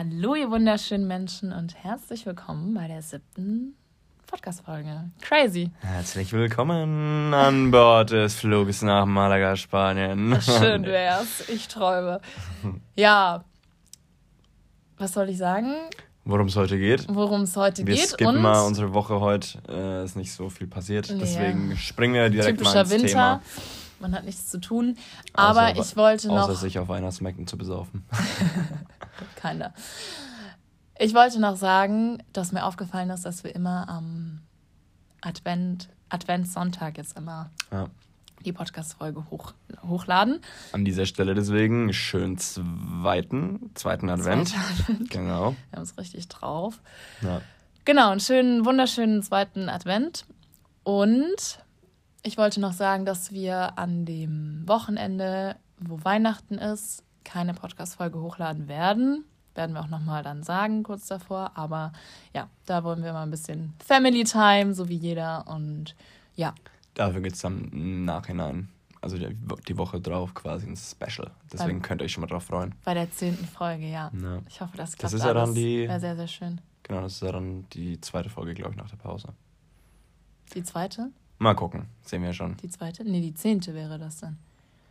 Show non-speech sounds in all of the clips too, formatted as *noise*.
Hallo, ihr wunderschönen Menschen und herzlich willkommen bei der siebten Podcast-Folge. Crazy. Herzlich willkommen an Bord des Fluges nach Malaga, Spanien. Schön *laughs* wär's. Ich träume. Ja. Was soll ich sagen? Worum es heute geht. Worum es heute wir geht. Wir skippen mal unsere Woche heute. Äh, ist nicht so viel passiert. Nee. Deswegen springen wir direkt Typischer mal ins Winter. Thema. Man hat nichts zu tun. Aber außer, ich wollte noch. Außer sich auf Weihnachtsmärkten zu besaufen. *laughs* Keiner. Ich wollte noch sagen, dass mir aufgefallen ist, dass wir immer am Advent, Adventssonntag jetzt immer ja. die Podcast-Folge hoch, hochladen. An dieser Stelle deswegen schön zweiten, zweiten Advent. Advent. Genau. Wir haben es richtig drauf. Ja. Genau, einen schönen, wunderschönen zweiten Advent. Und ich wollte noch sagen, dass wir an dem Wochenende, wo Weihnachten ist, keine Podcast-Folge hochladen werden. Werden wir auch nochmal dann sagen, kurz davor. Aber ja, da wollen wir mal ein bisschen Family Time, so wie jeder. Und ja. Dafür gibt es dann im Nachhinein, also die Woche drauf quasi ein Special. Deswegen bei, könnt ihr euch schon mal drauf freuen. Bei der zehnten Folge, ja. ja. Ich hoffe, das klappt Das ist ja dann die. Wäre sehr, sehr schön. Genau, das ist ja dann die zweite Folge, glaube ich, nach der Pause. Die zweite? Mal gucken, sehen wir schon. Die zweite? Nee, die zehnte wäre das dann.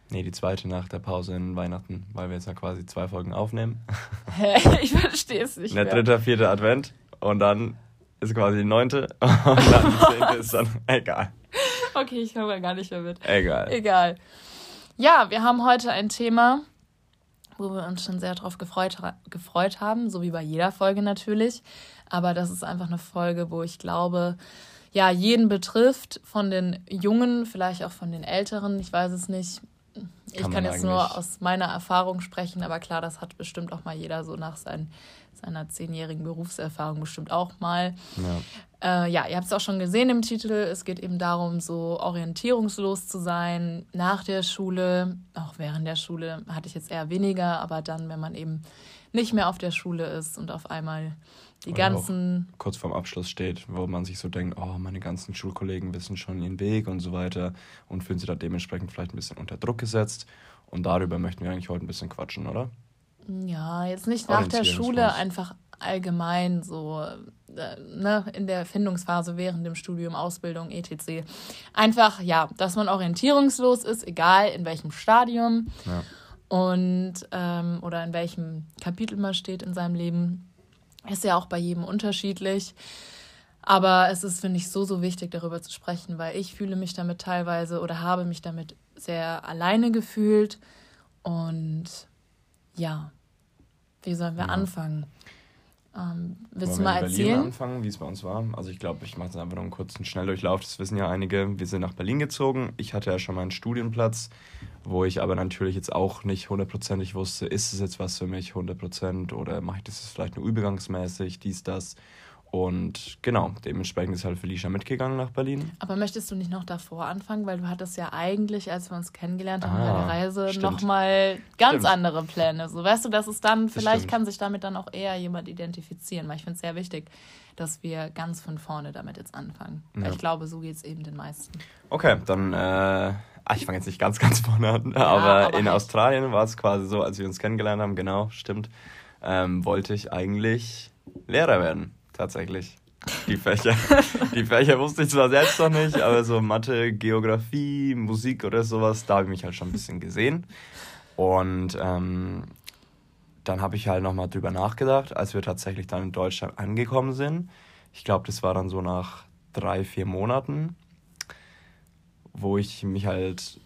Nee, die zweite nach der Pause in Weihnachten, weil wir jetzt ja quasi zwei Folgen aufnehmen. *laughs* Hä? ich verstehe es nicht. Der dritte, vierte Advent und dann ist quasi die neunte *laughs* und dann die zehnte *laughs* ist dann egal. Okay, ich komme gar nicht mehr mit. Egal. Egal. Ja, wir haben heute ein Thema, wo wir uns schon sehr drauf gefreut, gefreut haben, so wie bei jeder Folge natürlich. Aber das ist einfach eine Folge, wo ich glaube, ja, jeden betrifft, von den Jungen, vielleicht auch von den Älteren, ich weiß es nicht. Ich kann, kann jetzt nur aus meiner Erfahrung sprechen, aber klar, das hat bestimmt auch mal jeder so nach sein, seiner zehnjährigen Berufserfahrung bestimmt auch mal. Ja, äh, ja ihr habt es auch schon gesehen im Titel. Es geht eben darum, so orientierungslos zu sein nach der Schule. Auch während der Schule hatte ich jetzt eher weniger, aber dann, wenn man eben nicht mehr auf der Schule ist und auf einmal die Oder ganzen. kurz vorm Abschluss steht, wo man sich so denkt, oh, meine ganzen Schulkollegen wissen schon ihren Weg und so weiter und fühlen sich da dementsprechend vielleicht ein bisschen unter Druck gesetzt. Und darüber möchten wir eigentlich heute ein bisschen quatschen, oder? Ja, jetzt nicht nach der Schule, einfach allgemein so äh, ne, in der Findungsphase während dem Studium, Ausbildung, etc. Einfach, ja, dass man orientierungslos ist, egal in welchem Stadium ja. und ähm, oder in welchem Kapitel man steht in seinem Leben. Ist ja auch bei jedem unterschiedlich. Aber es ist, finde ich, so, so wichtig, darüber zu sprechen, weil ich fühle mich damit teilweise oder habe mich damit sehr alleine gefühlt. Und ja, wie sollen wir ja. anfangen? Ähm, willst Wollen du mal erzählen? anfangen, wie es bei uns war? Also ich glaube, ich mache jetzt einfach noch einen kurzen Schnelldurchlauf. Das wissen ja einige. Wir sind nach Berlin gezogen. Ich hatte ja schon meinen Studienplatz, wo ich aber natürlich jetzt auch nicht hundertprozentig wusste, ist es jetzt was für mich hundertprozentig oder mache ich das vielleicht nur übergangsmäßig, dies, das. Und genau, dementsprechend ist halt Felicia mitgegangen nach Berlin. Aber möchtest du nicht noch davor anfangen? Weil du hattest ja eigentlich, als wir uns kennengelernt haben ah, bei der Reise, nochmal ganz stimmt. andere Pläne. So weißt du, dass es dann, vielleicht kann sich damit dann auch eher jemand identifizieren. Weil ich finde es sehr wichtig, dass wir ganz von vorne damit jetzt anfangen. Ja. Weil ich glaube, so geht es eben den meisten. Okay, dann, äh, ich fange jetzt nicht ganz, ganz vorne an. Ja, aber, aber, in halt. Australien war es quasi so, als wir uns kennengelernt haben, genau, stimmt, ähm, wollte ich eigentlich Lehrer werden tatsächlich. Die Fächer. *laughs* Die Fächer wusste ich zwar selbst noch nicht, aber so Mathe, Geografie, Musik oder sowas, da habe ich mich halt schon ein bisschen gesehen. Und ähm, dann habe ich halt nochmal drüber nachgedacht, als wir tatsächlich dann in Deutschland angekommen sind. Ich glaube, das war dann so nach drei, vier Monaten, wo ich mich halt,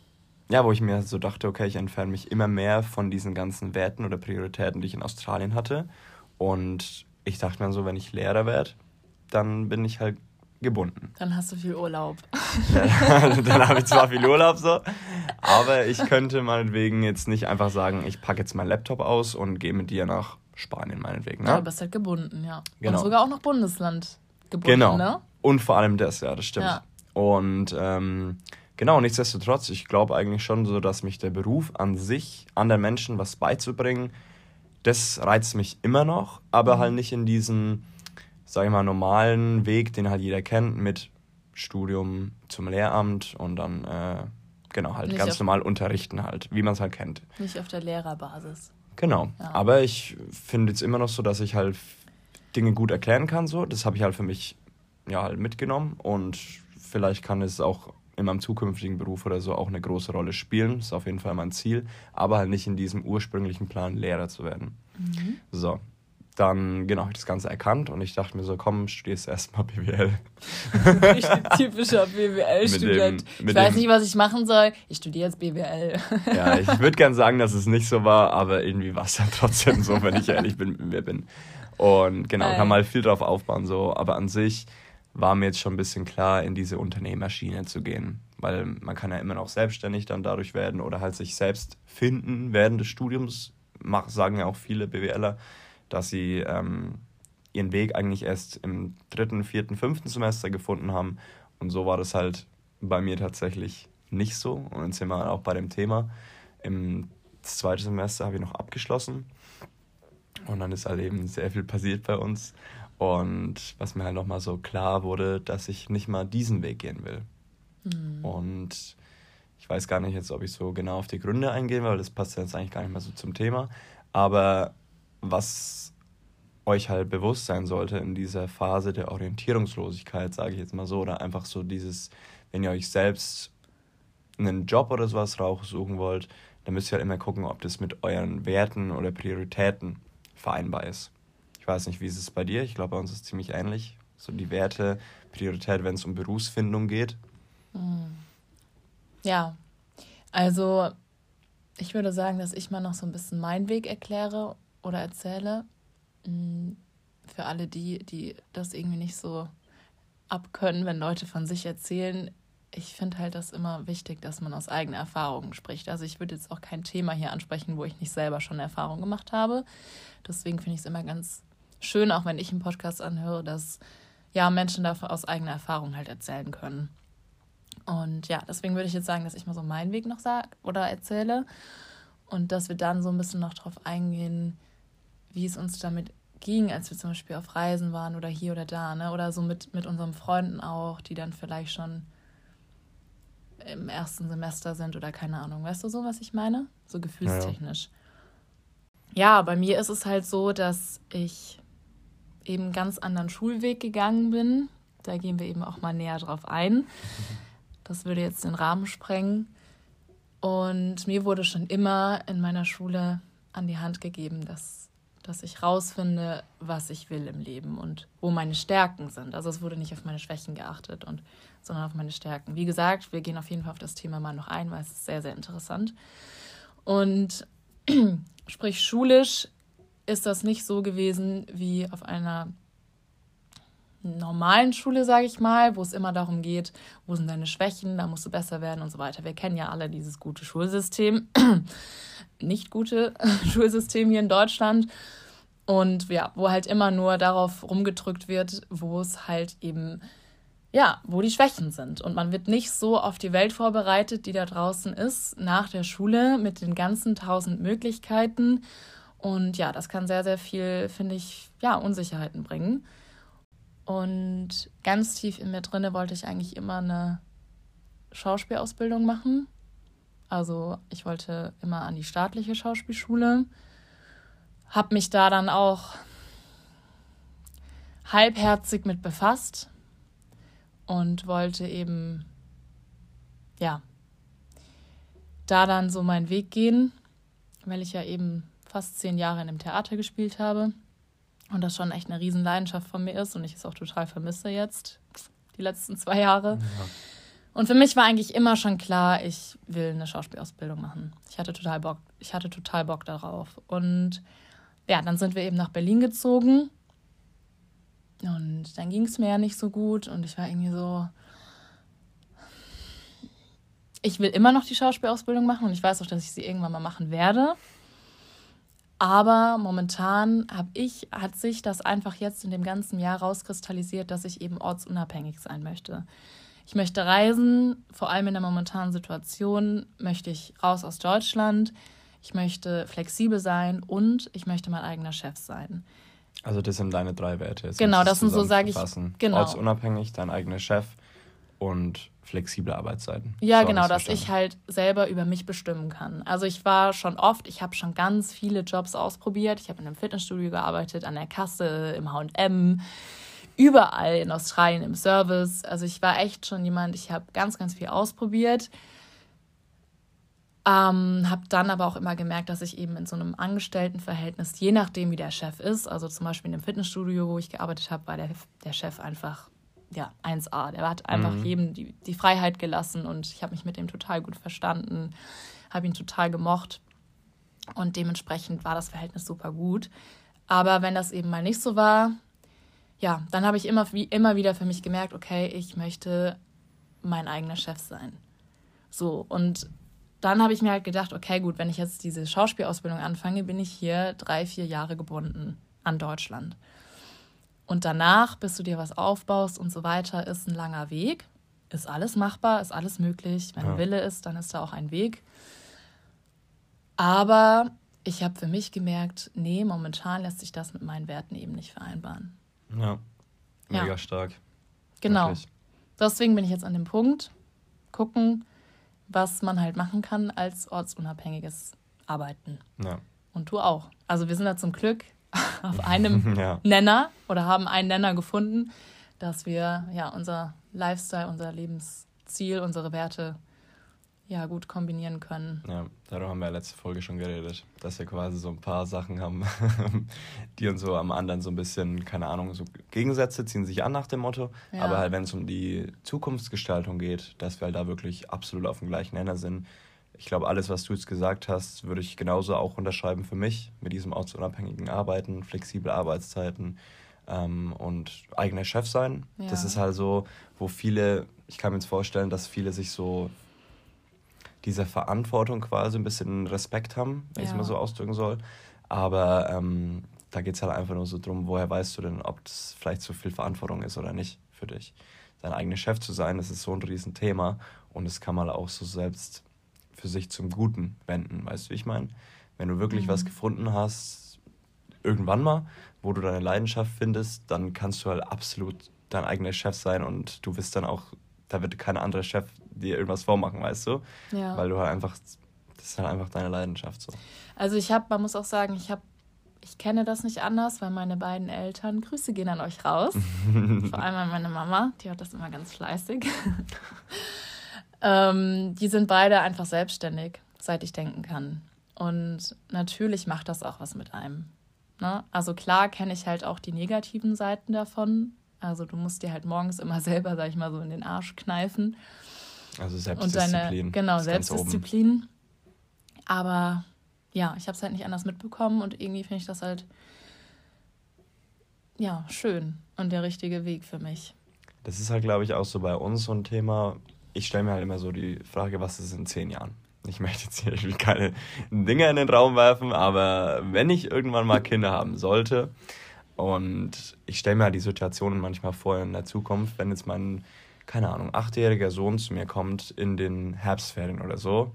ja, wo ich mir so dachte, okay, ich entferne mich immer mehr von diesen ganzen Werten oder Prioritäten, die ich in Australien hatte. Und ich dachte mir so, wenn ich Lehrer werde, dann bin ich halt gebunden. Dann hast du viel Urlaub. *laughs* dann habe ich zwar viel Urlaub so, aber ich könnte meinetwegen jetzt nicht einfach sagen, ich packe jetzt meinen Laptop aus und gehe mit dir nach Spanien meinetwegen. Ne? Ja, du bist halt gebunden, ja. Genau. Und sogar auch noch Bundesland gebunden, genau. ne? Und vor allem das, ja, das stimmt. Ja. Und ähm, genau, nichtsdestotrotz, ich glaube eigentlich schon so, dass mich der Beruf an sich, anderen Menschen was beizubringen, das reizt mich immer noch, aber mhm. halt nicht in diesen, sag ich mal, normalen Weg, den halt jeder kennt, mit Studium zum Lehramt und dann, äh, genau, halt nicht ganz normal unterrichten halt, wie man es halt kennt. Nicht auf der Lehrerbasis. Genau. Ja. Aber ich finde jetzt immer noch so, dass ich halt Dinge gut erklären kann. So. Das habe ich halt für mich ja, halt mitgenommen und vielleicht kann es auch in meinem zukünftigen Beruf oder so auch eine große Rolle spielen. Das ist auf jeden Fall mein Ziel, aber halt nicht in diesem ursprünglichen Plan, Lehrer zu werden. Mhm. So, dann genau habe ich das Ganze erkannt und ich dachte mir so, komm, studierst erstmal *laughs* BWL. Richtig typischer BWL-Student. Ich weiß nicht, was ich machen soll. Ich studiere jetzt BWL. ja, ich würde gern sagen, dass es nicht so war, aber irgendwie war es dann trotzdem so, wenn ich ehrlich bin, mit mir bin. Und genau, Nein. kann mal viel drauf aufbauen, so, aber an sich war mir jetzt schon ein bisschen klar, in diese Unternehmerschiene zu gehen. Weil man kann ja immer noch selbstständig dann dadurch werden oder halt sich selbst finden während des Studiums. sagen ja auch viele BWLer dass sie ähm, ihren Weg eigentlich erst im dritten, vierten, fünften Semester gefunden haben. Und so war das halt bei mir tatsächlich nicht so. Und dann sind wir auch bei dem Thema. Im zweiten Semester habe ich noch abgeschlossen. Und dann ist halt eben sehr viel passiert bei uns. Und was mir halt nochmal so klar wurde, dass ich nicht mal diesen Weg gehen will. Mhm. Und ich weiß gar nicht jetzt, ob ich so genau auf die Gründe eingehe, weil das passt jetzt eigentlich gar nicht mehr so zum Thema. Aber was euch halt bewusst sein sollte in dieser Phase der Orientierungslosigkeit, sage ich jetzt mal so, oder einfach so dieses, wenn ihr euch selbst einen Job oder sowas raussuchen wollt, dann müsst ihr halt immer gucken, ob das mit euren Werten oder Prioritäten vereinbar ist. Ich weiß nicht, wie ist es bei dir? Ich glaube, bei uns ist es ziemlich ähnlich. So die Werte, Priorität, wenn es um Berufsfindung geht. Ja, also ich würde sagen, dass ich mal noch so ein bisschen meinen Weg erkläre oder erzähle. Mm, für alle die, die das irgendwie nicht so abkönnen, wenn Leute von sich erzählen. Ich finde halt das immer wichtig, dass man aus eigener Erfahrung spricht. Also ich würde jetzt auch kein Thema hier ansprechen, wo ich nicht selber schon Erfahrung gemacht habe. Deswegen finde ich es immer ganz schön, auch wenn ich einen Podcast anhöre, dass ja Menschen dafür aus eigener Erfahrung halt erzählen können. Und ja, deswegen würde ich jetzt sagen, dass ich mal so meinen Weg noch sage oder erzähle und dass wir dann so ein bisschen noch drauf eingehen, wie es uns damit ging, als wir zum Beispiel auf Reisen waren oder hier oder da, ne? Oder so mit, mit unseren Freunden auch, die dann vielleicht schon im ersten Semester sind oder keine Ahnung. Weißt du so, was ich meine? So gefühlstechnisch. Ja, ja bei mir ist es halt so, dass ich eben einen ganz anderen Schulweg gegangen bin. Da gehen wir eben auch mal näher drauf ein. Das würde jetzt den Rahmen sprengen. Und mir wurde schon immer in meiner Schule an die Hand gegeben, dass dass ich rausfinde, was ich will im Leben und wo meine Stärken sind. Also es wurde nicht auf meine Schwächen geachtet, und, sondern auf meine Stärken. Wie gesagt, wir gehen auf jeden Fall auf das Thema mal noch ein, weil es ist sehr, sehr interessant. Und *clears throat* sprich, schulisch ist das nicht so gewesen wie auf einer normalen Schule, sage ich mal, wo es immer darum geht, wo sind deine Schwächen, da musst du besser werden und so weiter. Wir kennen ja alle dieses gute Schulsystem *clears throat* nicht gute *laughs* Schulsystem hier in Deutschland. Und ja, wo halt immer nur darauf rumgedrückt wird, wo es halt eben, ja, wo die Schwächen sind. Und man wird nicht so auf die Welt vorbereitet, die da draußen ist, nach der Schule mit den ganzen tausend Möglichkeiten. Und ja, das kann sehr, sehr viel, finde ich, ja, Unsicherheiten bringen. Und ganz tief in mir drinne wollte ich eigentlich immer eine Schauspielausbildung machen. Also ich wollte immer an die staatliche Schauspielschule, habe mich da dann auch halbherzig mit befasst und wollte eben, ja, da dann so meinen Weg gehen, weil ich ja eben fast zehn Jahre in einem Theater gespielt habe und das schon echt eine Riesenleidenschaft von mir ist und ich es auch total vermisse jetzt, die letzten zwei Jahre. Ja. Und für mich war eigentlich immer schon klar, ich will eine Schauspielausbildung machen. Ich hatte total Bock, ich hatte total Bock darauf. Und ja, dann sind wir eben nach Berlin gezogen. Und dann ging es mir ja nicht so gut und ich war irgendwie so, ich will immer noch die Schauspielausbildung machen und ich weiß auch, dass ich sie irgendwann mal machen werde. Aber momentan habe ich, hat sich das einfach jetzt in dem ganzen Jahr rauskristallisiert, dass ich eben ortsunabhängig sein möchte. Ich möchte reisen, vor allem in der momentanen Situation möchte ich raus aus Deutschland. Ich möchte flexibel sein und ich möchte mein eigener Chef sein. Also das sind deine drei Werte. Jetzt genau, das sind so, sage ich. Genau. Ortsunabhängig, dein eigener Chef und flexible Arbeitszeiten. Ja, genau, dass ich halt selber über mich bestimmen kann. Also ich war schon oft, ich habe schon ganz viele Jobs ausprobiert. Ich habe in einem Fitnessstudio gearbeitet, an der Kasse, im H&M, überall in Australien im Service. Also ich war echt schon jemand, ich habe ganz, ganz viel ausprobiert. Ähm, habe dann aber auch immer gemerkt, dass ich eben in so einem Angestelltenverhältnis, je nachdem wie der Chef ist, also zum Beispiel in dem Fitnessstudio, wo ich gearbeitet habe, war der, der Chef einfach ja, 1A. Der hat einfach mhm. jedem die, die Freiheit gelassen und ich habe mich mit dem total gut verstanden, habe ihn total gemocht und dementsprechend war das Verhältnis super gut. Aber wenn das eben mal nicht so war, ja, dann habe ich immer, wie, immer wieder für mich gemerkt, okay, ich möchte mein eigener Chef sein. So, und dann habe ich mir halt gedacht, okay, gut, wenn ich jetzt diese Schauspielausbildung anfange, bin ich hier drei, vier Jahre gebunden an Deutschland. Und danach, bis du dir was aufbaust und so weiter, ist ein langer Weg. Ist alles machbar, ist alles möglich. Wenn ja. Wille ist, dann ist da auch ein Weg. Aber ich habe für mich gemerkt, nee, momentan lässt sich das mit meinen Werten eben nicht vereinbaren. Ja, mega ja. stark. Genau. Wirklich. Deswegen bin ich jetzt an dem Punkt, gucken, was man halt machen kann als ortsunabhängiges Arbeiten. Ja. Und du auch. Also wir sind da zum Glück *laughs* auf einem *laughs* ja. Nenner oder haben einen Nenner gefunden, dass wir ja unser Lifestyle, unser Lebensziel, unsere Werte ja gut kombinieren können. Ja, darüber haben wir ja letzte Folge schon geredet, dass wir quasi so ein paar Sachen haben, *laughs* die uns so am anderen so ein bisschen, keine Ahnung, so Gegensätze ziehen sich an nach dem Motto. Ja. Aber halt, wenn es um die Zukunftsgestaltung geht, dass wir halt da wirklich absolut auf dem gleichen Nenner sind. Ich glaube, alles, was du jetzt gesagt hast, würde ich genauso auch unterschreiben für mich, mit diesem ortsunabhängigen Arbeiten, flexible Arbeitszeiten ähm, und eigener Chef sein. Ja. Das ist halt so, wo viele, ich kann mir jetzt vorstellen, dass viele sich so dieser Verantwortung quasi ein bisschen Respekt haben, wenn ja. ich es mal so ausdrücken soll. Aber ähm, da geht es halt einfach nur so drum, woher weißt du denn, ob das vielleicht zu viel Verantwortung ist oder nicht für dich. Dein eigener Chef zu sein, das ist so ein Riesenthema und das kann man auch so selbst für sich zum Guten wenden, weißt du, wie ich meine? Wenn du wirklich mhm. was gefunden hast, irgendwann mal, wo du deine Leidenschaft findest, dann kannst du halt absolut dein eigener Chef sein und du wirst dann auch, da wird kein anderer Chef dir irgendwas vormachen, weißt du? Ja. Weil du halt einfach, das ist halt einfach deine Leidenschaft so. Also ich habe, man muss auch sagen, ich habe, ich kenne das nicht anders, weil meine beiden Eltern, Grüße gehen an euch raus. *laughs* Vor allem an meine Mama, die hat das immer ganz fleißig. Ähm, die sind beide einfach selbstständig, seit ich denken kann. Und natürlich macht das auch was mit einem. Ne? Also klar kenne ich halt auch die negativen Seiten davon. Also du musst dir halt morgens immer *laughs* selber, sag ich mal, so in den Arsch kneifen. Also Selbstdisziplin. Und deine, genau, Selbstdisziplin. Aber ja, ich habe es halt nicht anders mitbekommen und irgendwie finde ich das halt ja schön und der richtige Weg für mich. Das ist halt, glaube ich, auch so bei uns so ein Thema. Ich stelle mir halt immer so die Frage, was ist in zehn Jahren? Ich *laughs* möchte jetzt hier irgendwie keine Dinge in den Raum werfen, aber wenn ich irgendwann mal Kinder haben sollte und ich stelle mir halt die Situationen manchmal vor in der Zukunft, wenn jetzt mein keine Ahnung, achtjähriger Sohn zu mir kommt in den Herbstferien oder so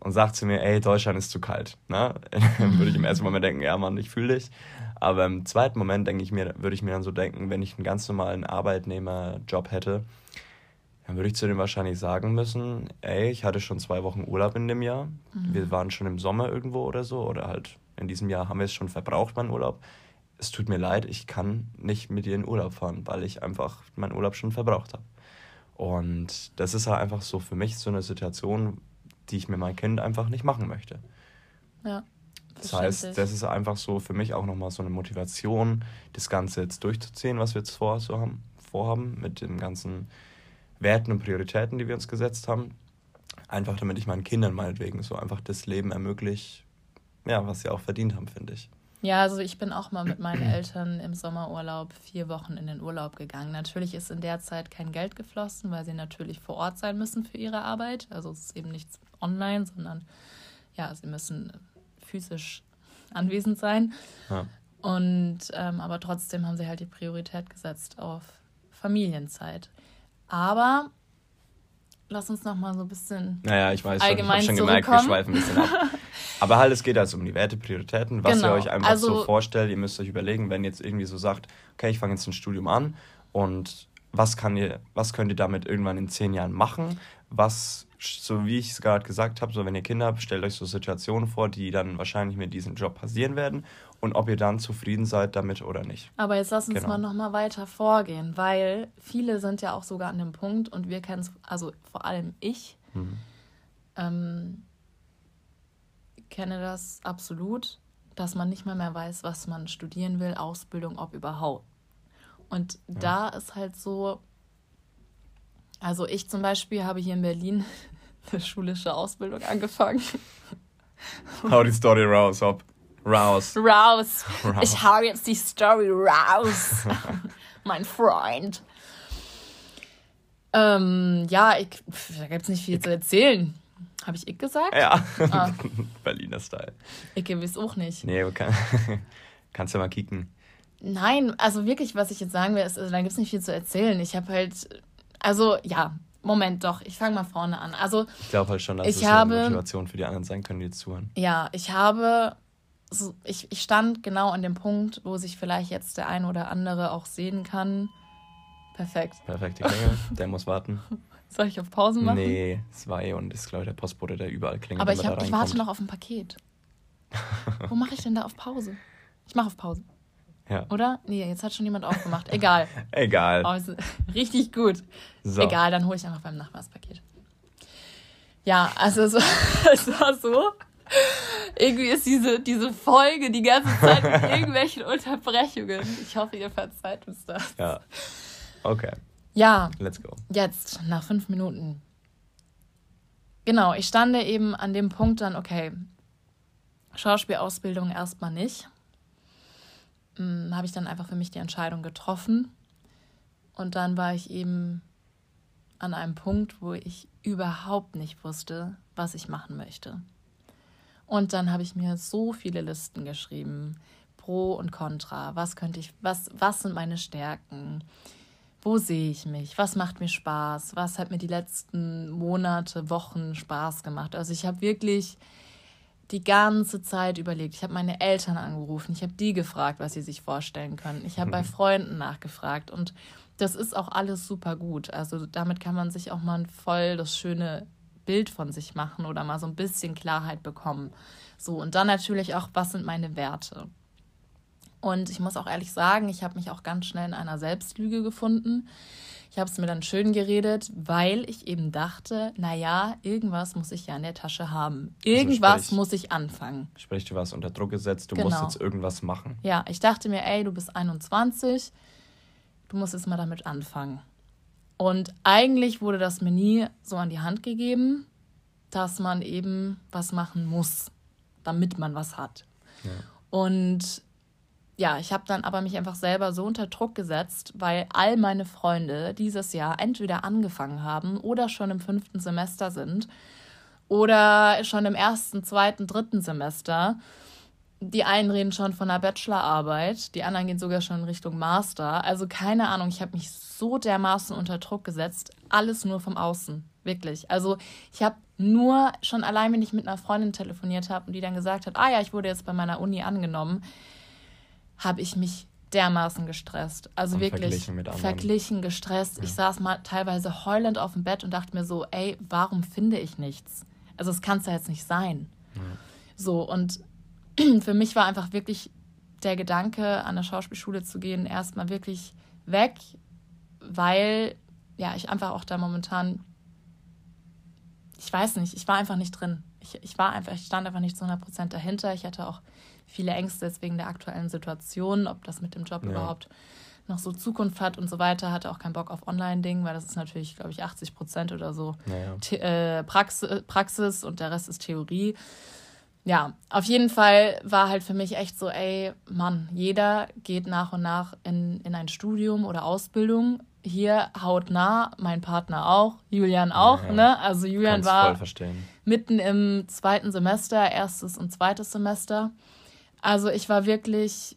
und sagt zu mir, ey, Deutschland ist zu kalt. Ne? *laughs* Dann würde ich im ersten Moment denken, ja Mann, ich fühle dich. Aber im zweiten Moment denke ich mir, würde ich mir dann so denken, wenn ich einen ganz normalen Arbeitnehmerjob hätte, dann würde ich zu dem wahrscheinlich sagen müssen, ey, ich hatte schon zwei Wochen Urlaub in dem Jahr. Mhm. Wir waren schon im Sommer irgendwo oder so. Oder halt in diesem Jahr haben wir es schon verbraucht, meinen Urlaub. Es tut mir leid, ich kann nicht mit dir in Urlaub fahren, weil ich einfach meinen Urlaub schon verbraucht habe. Und das ist halt einfach so für mich so eine Situation, die ich mir mein Kind einfach nicht machen möchte. Ja. Das heißt, das ist einfach so für mich auch nochmal so eine Motivation, das Ganze jetzt durchzuziehen, was wir jetzt vor, so haben, vorhaben, mit den ganzen Werten und Prioritäten, die wir uns gesetzt haben. Einfach damit ich meinen Kindern meinetwegen so einfach das Leben ermögliche, ja, was sie auch verdient haben, finde ich. Ja, also ich bin auch mal mit meinen *clears throat* Eltern im Sommerurlaub vier Wochen in den Urlaub gegangen. Natürlich ist in der Zeit kein Geld geflossen, weil sie natürlich vor Ort sein müssen für ihre Arbeit. Also es ist eben nichts online, sondern ja, sie müssen physisch anwesend sein. Ja. Und ähm, aber trotzdem haben sie halt die Priorität gesetzt auf Familienzeit. Aber lass uns noch mal so ein bisschen naja, ich weiß allgemein schon, ich schon gemerkt, wir schweifen ein bisschen ab. *laughs* Aber halt, es geht also um die Werte, Prioritäten, was genau. ihr euch einfach also, so vorstellt. Ihr müsst euch überlegen, wenn jetzt irgendwie so sagt, okay, ich fange jetzt ein Studium an und was, kann ihr, was könnt ihr damit irgendwann in zehn Jahren machen? Was, so wie ich es gerade gesagt habe, so wenn ihr Kinder habt, stellt euch so Situationen vor, die dann wahrscheinlich mit diesem Job passieren werden und ob ihr dann zufrieden seid damit oder nicht. Aber jetzt lass uns genau. mal nochmal weiter vorgehen, weil viele sind ja auch sogar an dem Punkt und wir kennen es, also vor allem ich, mhm. ähm, kenne das absolut, dass man nicht mal mehr weiß, was man studieren will, Ausbildung, ob überhaupt. Und ja. da ist halt so, also ich zum Beispiel habe hier in Berlin *laughs* eine schulische Ausbildung angefangen. Hau die Story raus, ob. Raus. Raus. raus. Ich hau jetzt die Story raus. *laughs* mein Freund. Ähm, ja, ich, da gibt es nicht viel zu erzählen. Habe ich ich gesagt? Ja. Ah. *laughs* Berliner Style. Ich weiß auch nicht. Nee, kann, *laughs* kannst ja mal kicken. Nein, also wirklich, was ich jetzt sagen will, ist, also, da gibt es nicht viel zu erzählen. Ich habe halt, also ja, Moment, doch, ich fange mal vorne an. Also, ich glaube halt schon, dass ich es habe, eine Motivation für die anderen sein können, die jetzt zuhören. Ja, ich habe, so, ich, ich stand genau an dem Punkt, wo sich vielleicht jetzt der ein oder andere auch sehen kann. Perfekt. Perfekt, die Klingel, *laughs* der muss warten. Soll ich auf Pause machen? Nee, zwei und ist, glaube ich, der Postbote, der überall klingelt. Aber ich, hab, ich warte noch auf ein Paket. *laughs* Wo mache ich denn da auf Pause? Ich mache auf Pause. Ja. Oder? Nee, jetzt hat schon jemand aufgemacht. Egal. *laughs* Egal. Oh, richtig gut. So. Egal, dann hole ich einfach beim Nachbar das Paket. Ja, also so, es war so. Irgendwie ist diese, diese Folge die ganze Zeit mit irgendwelchen Unterbrechungen. Ich hoffe, ihr verzeiht uns das. Ja. Okay. Ja. Let's go. Jetzt, nach fünf Minuten. Genau, ich stande eben an dem Punkt dann, okay, Schauspielausbildung erstmal nicht hm, habe ich dann einfach für mich die Entscheidung getroffen. Und dann war ich eben an einem Punkt, wo ich überhaupt nicht wusste, was ich machen möchte. Und dann habe ich mir so viele Listen geschrieben, pro und contra. Was könnte ich, was, was sind meine Stärken? Wo sehe ich mich? Was macht mir Spaß? Was hat mir die letzten Monate, Wochen Spaß gemacht? Also ich habe wirklich die ganze Zeit überlegt. Ich habe meine Eltern angerufen, ich habe die gefragt, was sie sich vorstellen können. Ich habe bei Freunden nachgefragt und das ist auch alles super gut. Also damit kann man sich auch mal voll das schöne Bild von sich machen oder mal so ein bisschen Klarheit bekommen. So und dann natürlich auch, was sind meine Werte? Und ich muss auch ehrlich sagen, ich habe mich auch ganz schnell in einer Selbstlüge gefunden. Ich habe es mir dann schön geredet, weil ich eben dachte, naja, irgendwas muss ich ja in der Tasche haben. Irgendwas also sprich, muss ich anfangen. Sprich, du warst unter Druck gesetzt, du genau. musst jetzt irgendwas machen. Ja, ich dachte mir, ey, du bist 21, du musst jetzt mal damit anfangen. Und eigentlich wurde das mir nie so an die Hand gegeben, dass man eben was machen muss, damit man was hat. Ja. Und ja, ich habe dann aber mich einfach selber so unter Druck gesetzt, weil all meine Freunde dieses Jahr entweder angefangen haben oder schon im fünften Semester sind oder schon im ersten, zweiten, dritten Semester. Die einen reden schon von einer Bachelorarbeit, die anderen gehen sogar schon in Richtung Master. Also keine Ahnung, ich habe mich so dermaßen unter Druck gesetzt, alles nur vom Außen, wirklich. Also ich habe nur schon allein, wenn ich mit einer Freundin telefoniert habe und die dann gesagt hat, ah ja, ich wurde jetzt bei meiner Uni angenommen, habe ich mich dermaßen gestresst. Also und wirklich verglichen, verglichen gestresst. Ja. Ich saß mal teilweise heulend auf dem Bett und dachte mir so, ey, warum finde ich nichts? Also es kann es ja jetzt nicht sein. Ja. So, und *clears throat* für mich war einfach wirklich der Gedanke, an der Schauspielschule zu gehen, erstmal wirklich weg, weil ja, ich einfach auch da momentan, ich weiß nicht, ich war einfach nicht drin. Ich, ich war einfach, ich stand einfach nicht zu 100% dahinter. Ich hatte auch viele Ängste jetzt wegen der aktuellen Situation, ob das mit dem Job ja. überhaupt noch so Zukunft hat und so weiter. Hatte auch keinen Bock auf Online-Ding, weil das ist natürlich, glaube ich, 80 Prozent oder so ja, äh, Praxis, Praxis und der Rest ist Theorie. Ja, auf jeden Fall war halt für mich echt so, ey, Mann, jeder geht nach und nach in, in ein Studium oder Ausbildung. Hier hautnah, mein Partner auch, Julian auch, ja, ne? Also Julian war mitten im zweiten Semester, erstes und zweites Semester. Also ich war wirklich,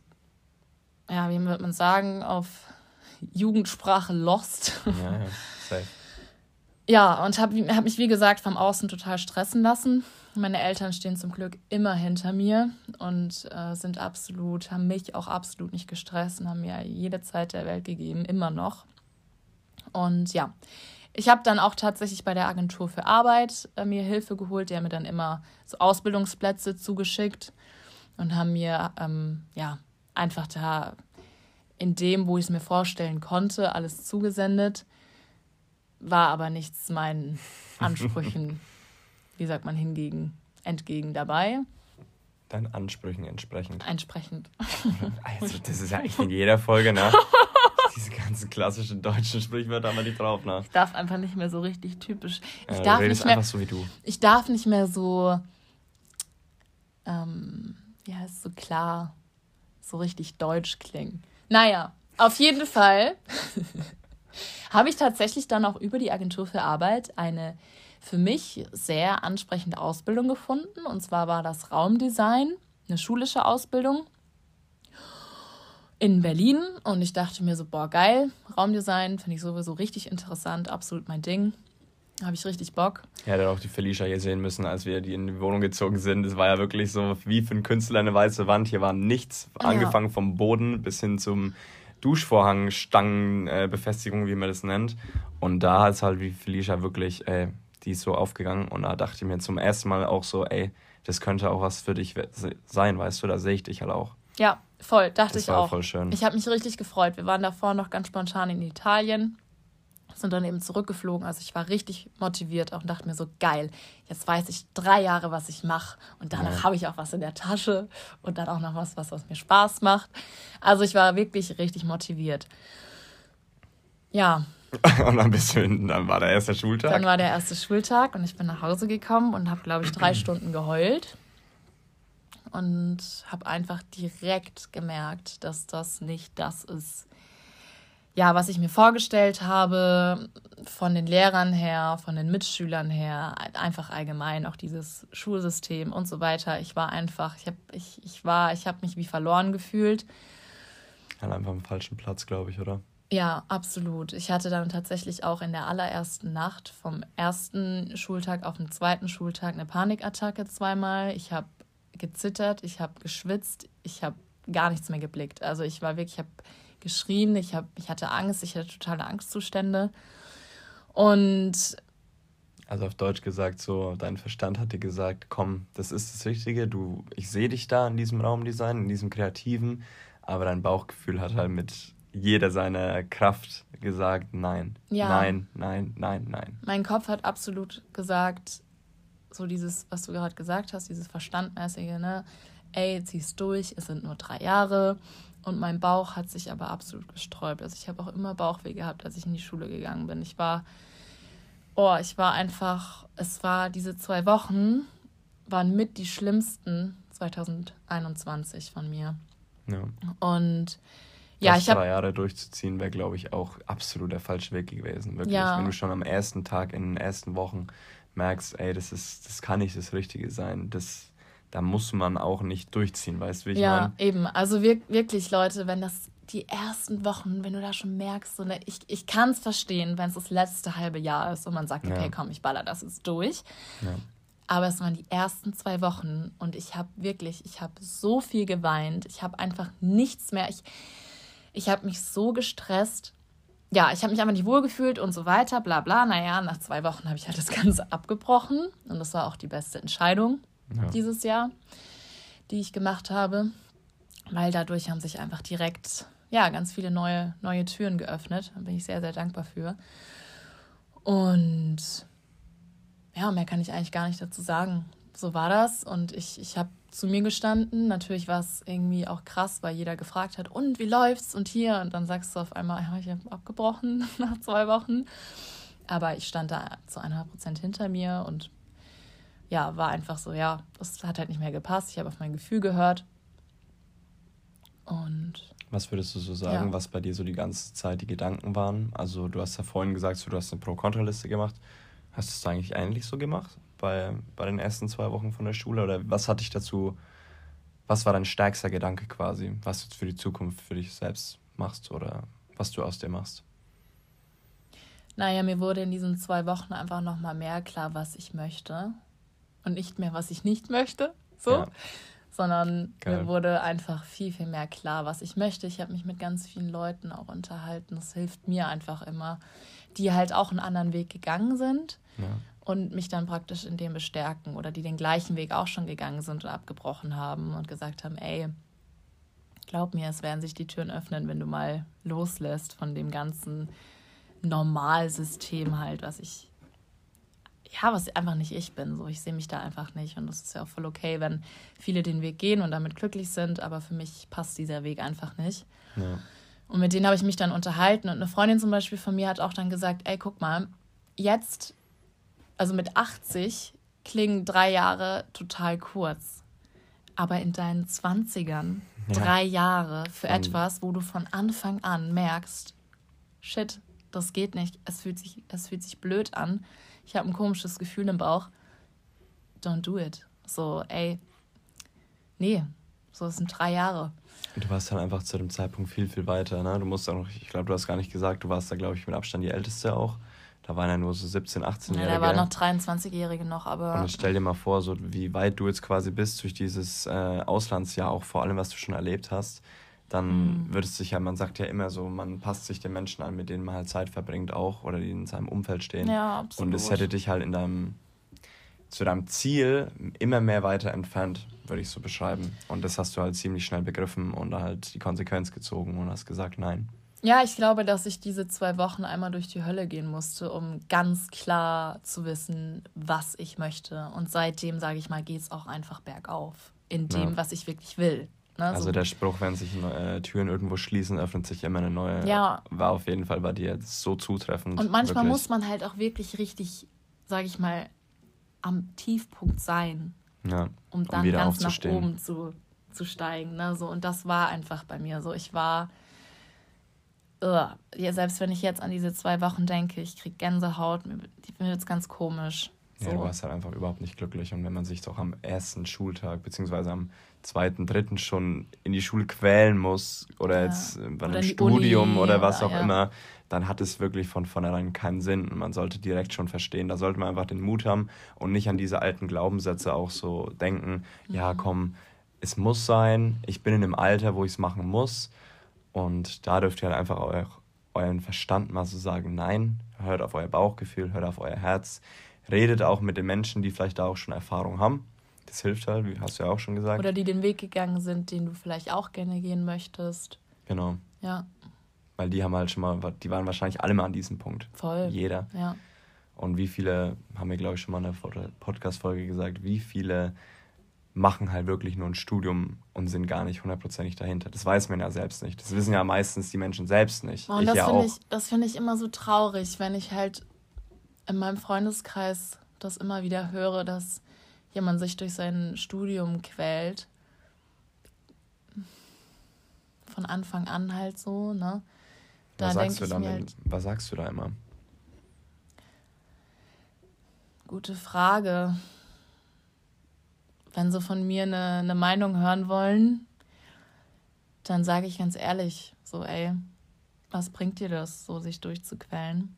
ja, wie würde man sagen, auf Jugendsprache lost. Ja, ja, safe. ja und habe hab mich, wie gesagt, vom Außen total stressen lassen. Meine Eltern stehen zum Glück immer hinter mir und äh, sind absolut, haben mich auch absolut nicht gestresst und haben mir jede Zeit der Welt gegeben, immer noch. Und ja, ich habe dann auch tatsächlich bei der Agentur für Arbeit äh, mir Hilfe geholt. Die haben mir dann immer so Ausbildungsplätze zugeschickt und haben mir ähm, ja einfach da in dem, wo ich es mir vorstellen konnte, alles zugesendet. War aber nichts meinen *laughs* Ansprüchen, wie sagt man, hingegen, entgegen dabei. Deinen Ansprüchen entsprechend. Entsprechend. *laughs* Also, das ist ja echt in jeder Folge, ne? *laughs* Diese ganzen klassischen deutschen Sprichwörter haben wir nicht drauf, ne? Ich darf einfach nicht mehr so richtig typisch. Ich Ja, darf nicht mehr, einfach so wie du. Ich darf nicht mehr so, ähm, wie heißt es, so klar, so richtig deutsch klingen. Naja, auf jeden Fall *laughs* habe ich tatsächlich dann auch über die Agentur für Arbeit eine für mich sehr ansprechende Ausbildung gefunden. Und zwar war das Raumdesign, eine schulische Ausbildung in Berlin. Und ich dachte mir so, boah, geil, Raumdesign finde ich sowieso richtig interessant, absolut mein Ding. Habe ich richtig Bock. Ja, hätte auch die Felicia hier sehen müssen, als wir die in die Wohnung gezogen sind. Es war ja wirklich so wie für einen Künstler eine weiße Wand. Hier war nichts, Ja. angefangen vom Boden bis hin zum Duschvorhang, Stangenbefestigung, wie man das nennt. Und da es halt wie Felicia wirklich, ey, die ist so aufgegangen. Und da dachte ich mir zum ersten Mal auch so, ey, das könnte auch was für dich sein, weißt du, da sehe ich dich halt auch. Ja, voll, dachte Das ich war auch. voll schön. Ich habe mich richtig gefreut. Wir waren davor noch ganz spontan in Italien, sind dann eben zurückgeflogen. Also ich war richtig motiviert auch und dachte mir so, geil, jetzt weiß ich drei Jahre, was ich mache und danach Ja. habe ich auch was in der Tasche und dann auch noch was, was, was mir Spaß macht. Also ich war wirklich richtig motiviert. Ja, *laughs* Und dann bist du dann war der erste Schultag. dann war der erste Schultag und ich bin nach Hause gekommen und habe, glaube ich, drei *clears throat* Stunden geheult. Und habe einfach direkt gemerkt, dass das nicht das ist, ja, was ich mir vorgestellt habe, von den Lehrern her, von den Mitschülern her, einfach allgemein, auch dieses Schulsystem und so weiter. Ich war einfach, ich habe ich, ich war, ich habe mich wie verloren gefühlt. Halt einfach am falschen Platz, glaube ich, oder? Ja, absolut. Ich hatte dann tatsächlich auch in der allerersten Nacht vom ersten Schultag auf den zweiten Schultag eine Panikattacke zweimal. Ich habe gezittert, ich habe geschwitzt, ich habe gar nichts mehr geblickt. Also ich war wirklich, ich habe geschrien, ich, hab, ich hatte Angst, ich hatte totale Angstzustände. Und Also auf Deutsch gesagt, so dein Verstand hat dir gesagt, komm, das ist das Richtige, du, ich sehe dich da in diesem Raumdesign, in diesem Kreativen, aber dein Bauchgefühl hat halt mit jeder seiner Kraft gesagt, nein, Ja. nein, nein, nein, nein. mein Kopf hat absolut gesagt, so dieses, was du gerade gesagt hast, dieses Verstandmäßige, ne? Ey, zieh's durch, es sind nur drei Jahre. Und mein Bauch hat sich aber absolut gesträubt. Also ich habe auch immer Bauchweh gehabt, als ich in die Schule gegangen bin. Ich war, oh, ich war einfach, es war diese zwei Wochen, waren mit die schlimmsten 2021 von mir. Ja. Und ja, das ich habe drei Jahre durchzuziehen wäre, glaube ich, auch absolut der falsche Weg gewesen. Wirklich. Ja. Wenn du schon am ersten Tag, in den ersten Wochen merkst, ey, das ist, das kann nicht das Richtige sein. Das, da muss man auch nicht durchziehen, weißt du, wie ich ja, meine? eben. Also wir, wirklich, Leute, wenn das die ersten Wochen, wenn du da schon merkst, so ne, ich, ich kann es verstehen, wenn es das letzte halbe Jahr ist und man sagt, Ja. okay, komm, ich baller das jetzt durch. Ja. Aber es waren die ersten zwei Wochen und ich habe wirklich, ich habe so viel geweint. Ich habe einfach nichts mehr. Ich, ich habe mich so gestresst. Ja, ich habe mich einfach nicht wohlgefühlt und so weiter, bla bla. Naja, nach zwei Wochen habe ich halt das *laughs* Ganze abgebrochen und das war auch die beste Entscheidung Ja. dieses Jahr, die ich gemacht habe, weil dadurch haben sich einfach direkt ja ganz viele neue neue Türen geöffnet. Da bin ich sehr sehr dankbar für. Und ja, mehr kann ich eigentlich gar nicht dazu sagen. So war das und ich, ich habe zu mir gestanden. Natürlich war es irgendwie auch krass, weil jeder gefragt hat, und wie läuft's und hier? Und dann sagst du auf einmal, ja, ich habe abgebrochen *laughs* nach zwei Wochen. Aber ich stand da zu 100 Prozent hinter mir und ja, war einfach so, ja, das hat halt nicht mehr gepasst. Ich habe auf mein Gefühl gehört. Und Was würdest du so sagen, Ja. was bei dir so die ganze Zeit die Gedanken waren? Also du hast ja vorhin gesagt, so, du hast eine Pro-Kontra-Liste gemacht. Hast du es eigentlich ähnlich so gemacht bei, bei den ersten zwei Wochen von der Schule? Oder was hat dich dazu, was war dein stärkster Gedanke quasi, was du jetzt für die Zukunft für dich selbst machst oder was du aus dir machst? naja, mir wurde in diesen zwei Wochen einfach nochmal mehr klar, was ich möchte und nicht mehr, was ich nicht möchte. So. Ja. sondern Geil. mir wurde einfach viel, viel mehr klar, was ich möchte. Ich habe mich mit ganz vielen Leuten auch unterhalten. Das hilft mir einfach immer, die halt auch einen anderen Weg gegangen sind. Ja. Und mich dann praktisch in dem bestärken oder die den gleichen Weg auch schon gegangen sind und abgebrochen haben und gesagt haben, ey, glaub mir, es werden sich die Türen öffnen, wenn du mal loslässt von dem ganzen Normalsystem halt, was ich ja, was einfach nicht ich bin. So, ich sehe mich da einfach nicht. Und das ist ja auch voll okay, wenn viele den Weg gehen und damit glücklich sind, aber für mich passt dieser Weg einfach nicht. Ja. Und mit denen habe ich mich dann unterhalten. Und eine Freundin zum Beispiel von mir hat auch dann gesagt: Ey, guck mal, jetzt, also mit 80, klingen drei Jahre total kurz. Aber in deinen 20ern, ja. drei Jahre für von etwas, wo du von Anfang an merkst, shit, das geht nicht, es fühlt sich, es fühlt sich blöd an ich habe ein komisches Gefühl im Bauch. Don't do it. So, ey, nee, so es sind drei Jahre. Du warst dann einfach zu dem Zeitpunkt viel, viel weiter. Ne? Du musst auch noch, ich glaube, du hast gar nicht gesagt, du warst da, glaube ich, mit Abstand die Älteste auch. Da waren ja nur so 17, 18-Jährige. Ja, da waren noch 23-Jährige noch, aber. Und stell dir mal vor, so wie weit du jetzt quasi bist durch dieses äh, Auslandsjahr, auch vor allem, was du schon erlebt hast dann mhm. wird es sich ja, man sagt ja immer so, man passt sich den Menschen an, mit denen man halt Zeit verbringt auch oder die in seinem Umfeld stehen. Ja, absolut. Und es hätte dich halt in deinem, zu deinem Ziel immer mehr weiter entfernt, würde ich so beschreiben. Und das hast du halt ziemlich schnell begriffen und halt die Konsequenz gezogen und hast gesagt, nein. Ja, ich glaube, dass ich diese zwei Wochen einmal durch die Hölle gehen musste, um ganz klar zu wissen, was ich möchte. Und seitdem, sage ich mal, geht es auch einfach bergauf in dem, ja. was ich wirklich will. Ne? Also so. der Spruch, wenn sich äh, Türen irgendwo schließen, öffnet sich immer eine neue. Ja. War auf jeden Fall bei dir so zutreffend. Und manchmal wirklich. muss man halt auch wirklich richtig, sage ich mal, am Tiefpunkt sein, ja, um dann um ganz nach oben zu, zu steigen. Ne? So, und das war einfach bei mir so. Ich war, uh, ja, selbst wenn ich jetzt an diese zwei Wochen denke, ich kriege Gänsehaut, mir, mir wird es ganz komisch. So. Ja, du warst halt einfach überhaupt nicht glücklich. Und wenn man sich doch am ersten Schultag, beziehungsweise am zweiten, dritten schon in die Schule quälen muss oder ja. jetzt bei einem Studium Uni, oder was auch ja. immer, dann hat es wirklich von vornherein keinen Sinn. Und man sollte direkt schon verstehen, da sollte man einfach den Mut haben und nicht an diese alten Glaubenssätze auch so denken, mhm. ja komm, es muss sein, ich bin in einem Alter, wo ich es machen muss. Und da dürft ihr halt einfach auch euren Verstand mal so sagen, nein, hört auf euer Bauchgefühl, hört auf euer Herz, redet auch mit den Menschen, die vielleicht da auch schon Erfahrung haben das hilft halt, wie hast du ja auch schon gesagt. Oder die den Weg gegangen sind, den du vielleicht auch gerne gehen möchtest. Genau. Ja. Weil die haben halt schon mal, die waren wahrscheinlich alle mal an diesem Punkt. Voll. Jeder. Ja. Und wie viele, haben wir glaube ich schon mal in der Podcast-Folge gesagt, wie viele machen halt wirklich nur ein Studium und sind gar nicht hundertprozentig dahinter. Das weiß man ja selbst nicht. Das wissen ja meistens die Menschen selbst nicht. Und ich das ja finde ich, find ich immer so traurig, wenn ich halt in meinem Freundeskreis das immer wieder höre, dass jemand sich durch sein Studium quält. Von Anfang an halt so, ne? Da was sagst, du da halt, was sagst du da immer? Gute Frage. Wenn sie von mir eine, eine Meinung hören wollen, dann sage ich ganz ehrlich, so, ey, was bringt dir das, so sich durchzuquälen?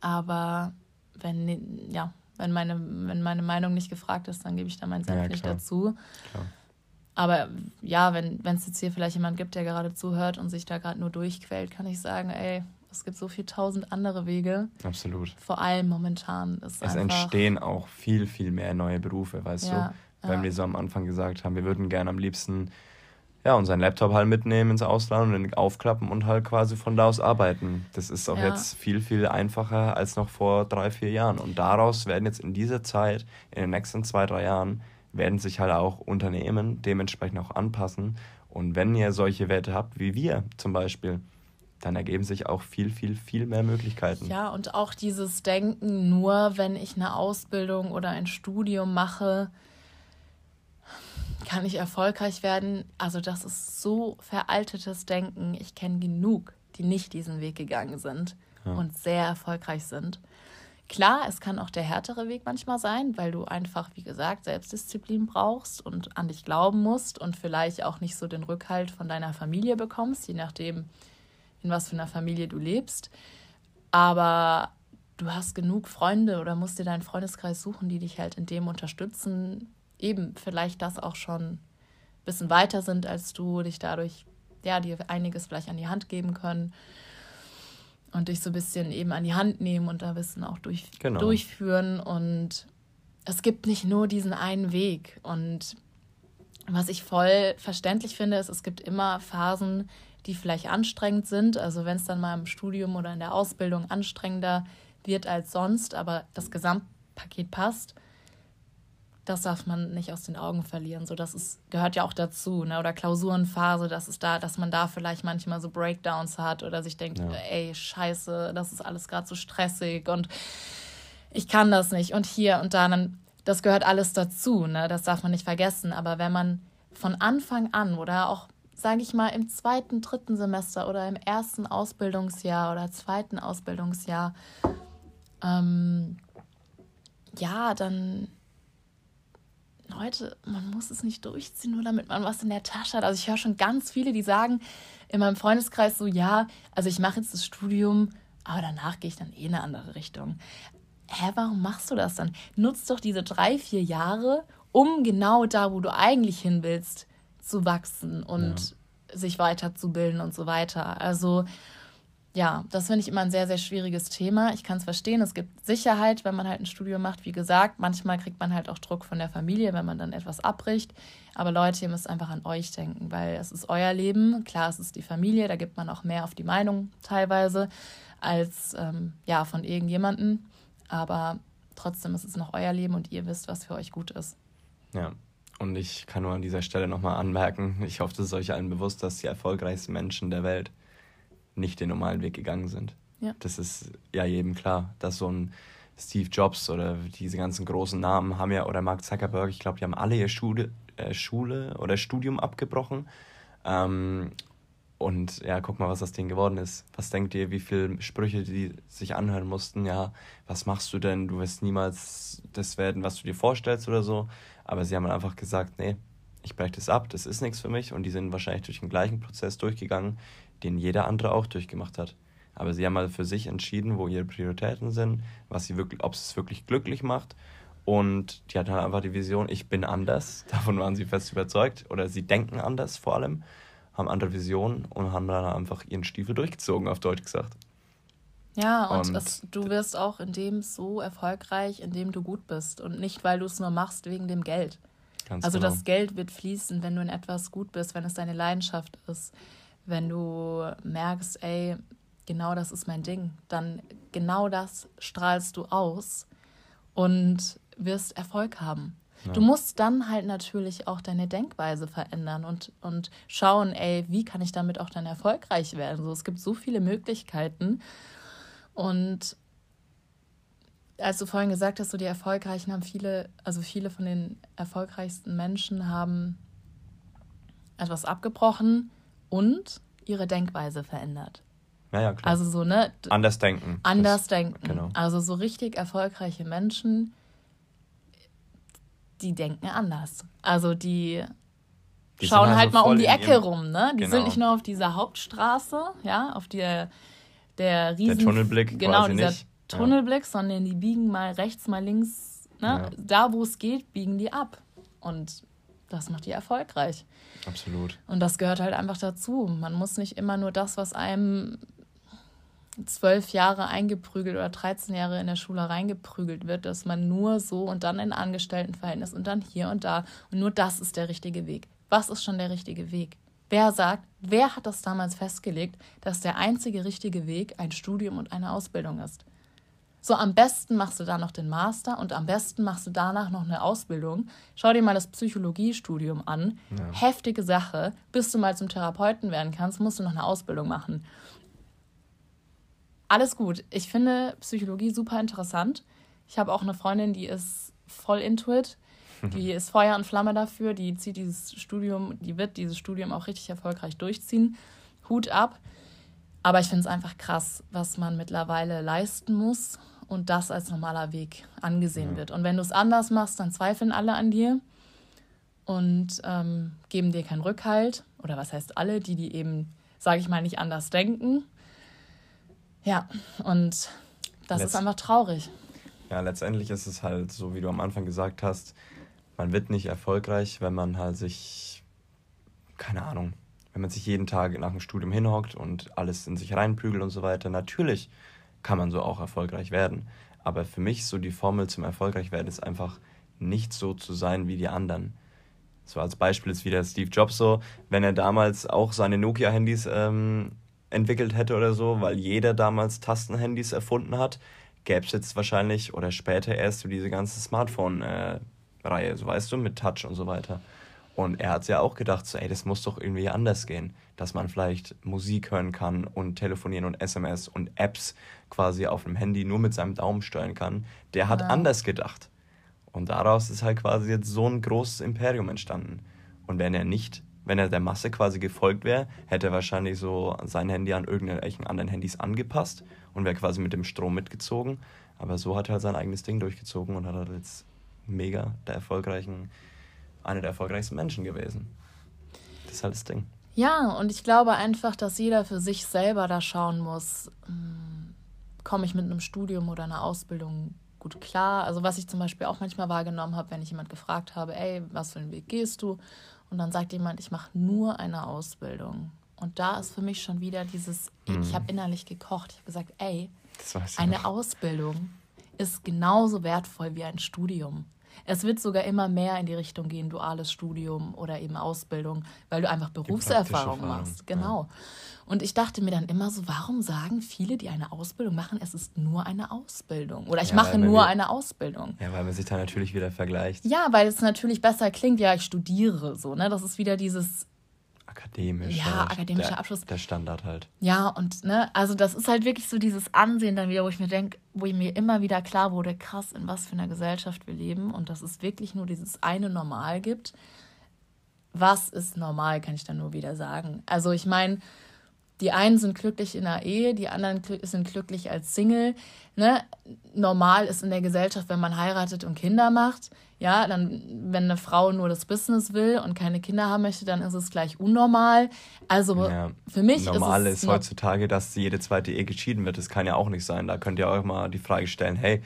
Aber wenn, ja, wenn meine, wenn meine Meinung nicht gefragt ist, dann gebe ich da meinen Senf ja, nicht dazu. Klar. Aber ja, wenn es jetzt hier vielleicht jemand gibt, der gerade zuhört und sich da gerade nur durchquält, kann ich sagen, ey, es gibt so viel tausend andere Wege. Absolut. Vor allem momentan ist Es entstehen auch viel, viel mehr neue Berufe, weißt ja, du? Wenn ja. wir so am Anfang gesagt haben, wir würden gerne am liebsten ja, und seinen Laptop halt mitnehmen ins Ausland und den aufklappen und halt quasi von da aus arbeiten. Das ist auch ja. jetzt viel, viel einfacher als noch vor drei, vier Jahren. Und daraus werden jetzt in dieser Zeit, in den nächsten zwei, drei Jahren, werden sich halt auch Unternehmen dementsprechend auch anpassen. Und wenn ihr solche Werte habt, wie wir zum Beispiel, dann ergeben sich auch viel, viel, viel mehr Möglichkeiten. Ja, und auch dieses Denken, nur wenn ich eine Ausbildung oder ein Studium mache, kann ich erfolgreich werden? Also das ist so veraltetes Denken. Ich kenne genug, die nicht diesen Weg gegangen sind ja. und sehr erfolgreich sind. Klar, es kann auch der härtere Weg manchmal sein, weil du einfach, wie gesagt, Selbstdisziplin brauchst und an dich glauben musst und vielleicht auch nicht so den Rückhalt von deiner Familie bekommst, je nachdem, in was für einer Familie du lebst. Aber du hast genug Freunde oder musst dir deinen Freundeskreis suchen, die dich halt in dem unterstützen, eben vielleicht das auch schon ein bisschen weiter sind als du, dich dadurch, ja, dir einiges vielleicht an die Hand geben können und dich so ein bisschen eben an die Hand nehmen und da ein bisschen auch durch, genau. durchführen. Und es gibt nicht nur diesen einen Weg. Und was ich voll verständlich finde, ist, es gibt immer Phasen, die vielleicht anstrengend sind. Also wenn es dann mal im Studium oder in der Ausbildung anstrengender wird als sonst, aber das Gesamtpaket passt, das darf man nicht aus den Augen verlieren. So, das ist, gehört ja auch dazu, ne? Oder Klausurenphase, das ist da, dass man da vielleicht manchmal so Breakdowns hat oder sich denkt, ja. ey, scheiße, das ist alles gerade so stressig und ich kann das nicht. Und hier und da, dann, das gehört alles dazu, ne? Das darf man nicht vergessen. Aber wenn man von Anfang an oder auch, sage ich mal, im zweiten, dritten Semester oder im ersten Ausbildungsjahr oder zweiten Ausbildungsjahr, ähm, ja, dann Leute, man muss es nicht durchziehen, nur damit man was in der Tasche hat. Also ich höre schon ganz viele, die sagen in meinem Freundeskreis so, ja, also ich mache jetzt das Studium, aber danach gehe ich dann eh in eine andere Richtung. Hä, warum machst du das dann? Nutzt doch diese drei, vier Jahre, um genau da, wo du eigentlich hin willst, zu wachsen und ja. sich weiterzubilden und so weiter. Also ja, das finde ich immer ein sehr, sehr schwieriges Thema. Ich kann es verstehen. Es gibt Sicherheit, wenn man halt ein Studium macht. Wie gesagt, manchmal kriegt man halt auch Druck von der Familie, wenn man dann etwas abbricht. Aber Leute, ihr müsst einfach an euch denken, weil es ist euer Leben. Klar, es ist die Familie, da gibt man auch mehr auf die Meinung teilweise als ähm, ja, von irgendjemandem. Aber trotzdem ist es noch euer Leben und ihr wisst, was für euch gut ist. Ja, und ich kann nur an dieser Stelle nochmal anmerken, ich hoffe, es ist euch allen bewusst, dass die erfolgreichsten Menschen der Welt nicht den normalen Weg gegangen sind. Ja. Das ist ja jedem klar, dass so ein Steve Jobs oder diese ganzen großen Namen haben ja, oder Mark Zuckerberg, ich glaube, die haben alle ihr Schule, äh, Schule oder Studium abgebrochen. Ähm, und ja, guck mal, was aus denen geworden ist. Was denkt ihr, wie viele Sprüche die sich anhören mussten? Ja, was machst du denn? Du wirst niemals das werden, was du dir vorstellst oder so. Aber sie haben einfach gesagt, nee, ich breche das ab, das ist nichts für mich. Und die sind wahrscheinlich durch den gleichen Prozess durchgegangen, den jeder andere auch durchgemacht hat. Aber sie haben mal für sich entschieden, wo ihre Prioritäten sind, was sie wirklich, ob es wirklich glücklich macht. Und die hatten halt einfach die Vision, ich bin anders. *laughs* Davon waren sie fest überzeugt. Oder sie denken anders vor allem, haben andere Visionen und haben dann einfach ihren Stiefel durchgezogen, auf Deutsch gesagt. Ja, und, und es, du wirst auch in dem so erfolgreich, in dem du gut bist. Und nicht, weil du es nur machst wegen dem Geld. Ganz also genau. das Geld wird fließen, wenn du in etwas gut bist, wenn es deine Leidenschaft ist wenn du merkst, ey, genau das ist mein Ding, dann genau das strahlst du aus und wirst Erfolg haben. Ja. Du musst dann halt natürlich auch deine Denkweise verändern und, und schauen, ey, wie kann ich damit auch dann erfolgreich werden? So, es gibt so viele Möglichkeiten. Und als du vorhin gesagt hast, so die Erfolgreichen haben viele, also viele von den erfolgreichsten Menschen haben etwas abgebrochen, und ihre Denkweise verändert. Ja, ja, klar. Also so, ne? Anders denken. Anders das, denken. Genau. Also so richtig erfolgreiche Menschen, die denken anders. Also die, die schauen halt, halt mal um die Ecke rum, ne? Die genau. sind nicht nur auf dieser Hauptstraße, ja, auf der, der riesen... Der Tunnelblick Genau, dieser nicht. Tunnelblick, ja. sondern die biegen mal rechts, mal links, ne? Ja. Da, wo es geht, biegen die ab. Und das macht die erfolgreich. Absolut. Und das gehört halt einfach dazu. Man muss nicht immer nur das, was einem zwölf Jahre eingeprügelt oder 13 Jahre in der Schule reingeprügelt wird, dass man nur so und dann in Angestelltenverhältnis und dann hier und da und nur das ist der richtige Weg. Was ist schon der richtige Weg? Wer sagt, wer hat das damals festgelegt, dass der einzige richtige Weg ein Studium und eine Ausbildung ist? So, am besten machst du da noch den Master und am besten machst du danach noch eine Ausbildung. Schau dir mal das Psychologiestudium an. Ja. Heftige Sache. Bis du mal zum Therapeuten werden kannst, musst du noch eine Ausbildung machen. Alles gut. Ich finde Psychologie super interessant. Ich habe auch eine Freundin, die ist voll into it. Die ist Feuer und Flamme dafür. Die zieht dieses Studium, die wird dieses Studium auch richtig erfolgreich durchziehen. Hut ab. Aber ich finde es einfach krass, was man mittlerweile leisten muss und das als normaler Weg angesehen ja. wird. Und wenn du es anders machst, dann zweifeln alle an dir und ähm, geben dir keinen Rückhalt. Oder was heißt alle, die, die eben, sage ich mal, nicht anders denken. Ja, und das Letzt ist einfach traurig. Ja, letztendlich ist es halt so, wie du am Anfang gesagt hast, man wird nicht erfolgreich, wenn man halt sich, keine Ahnung, wenn man sich jeden Tag nach dem Studium hinhockt und alles in sich reinprügelt und so weiter. Natürlich kann man so auch erfolgreich werden. Aber für mich so die Formel zum erfolgreich werden ist einfach nicht so zu sein wie die anderen. So als Beispiel ist wieder Steve Jobs so, wenn er damals auch seine Nokia-Handys ähm, entwickelt hätte oder so, weil jeder damals Tastenhandys erfunden hat, gäbe es jetzt wahrscheinlich oder später erst so diese ganze Smartphone-Reihe, so weißt du, mit Touch und so weiter. Und er hat ja auch gedacht, so, ey, das muss doch irgendwie anders gehen, dass man vielleicht Musik hören kann und telefonieren und SMS und Apps quasi auf dem Handy nur mit seinem Daumen steuern kann. Der hat ja. anders gedacht. Und daraus ist halt quasi jetzt so ein großes Imperium entstanden. Und wenn er nicht, wenn er der Masse quasi gefolgt wäre, hätte er wahrscheinlich so sein Handy an irgendwelchen anderen Handys angepasst und wäre quasi mit dem Strom mitgezogen. Aber so hat er halt sein eigenes Ding durchgezogen und hat halt jetzt mega der erfolgreichen, einer der erfolgreichsten Menschen gewesen. Das ist halt das Ding. Ja, und ich glaube einfach, dass jeder für sich selber da schauen muss, hm, komme ich mit einem Studium oder einer Ausbildung gut klar. Also was ich zum Beispiel auch manchmal wahrgenommen habe, wenn ich jemand gefragt habe, ey, was für einen Weg gehst du? Und dann sagt jemand, ich mache nur eine Ausbildung. Und da ist für mich schon wieder dieses, mhm. ich habe innerlich gekocht. Ich habe gesagt, ey, eine noch. Ausbildung ist genauso wertvoll wie ein Studium. Es wird sogar immer mehr in die Richtung gehen, duales Studium oder eben Ausbildung, weil du einfach Berufserfahrung machst. Genau. Ja. Und ich dachte mir dann immer so, warum sagen viele, die eine Ausbildung machen, es ist nur eine Ausbildung? Oder ich ja, mache nur wir, eine Ausbildung. Ja, weil man sich da natürlich wieder vergleicht. Ja, weil es natürlich besser klingt, ja, ich studiere so, ne? Das ist wieder dieses akademisch. Ja, halt. akademischer der, Abschluss. Der Standard halt. Ja, und ne, also das ist halt wirklich so dieses Ansehen dann wieder, wo ich mir denke, wo mir immer wieder klar wurde, krass, in was für einer Gesellschaft wir leben und dass es wirklich nur dieses eine Normal gibt. Was ist normal, kann ich dann nur wieder sagen. Also ich meine, die einen sind glücklich in der Ehe, die anderen sind glücklich als Single. Ne? Normal ist in der Gesellschaft, wenn man heiratet und Kinder macht. Ja, dann, wenn eine Frau nur das Business will und keine Kinder haben möchte, dann ist es gleich unnormal. Also ja, für mich normal ist es. Normal ist heutzutage, dass jede zweite Ehe geschieden wird. Das kann ja auch nicht sein. Da könnt ihr auch mal die Frage stellen: hey,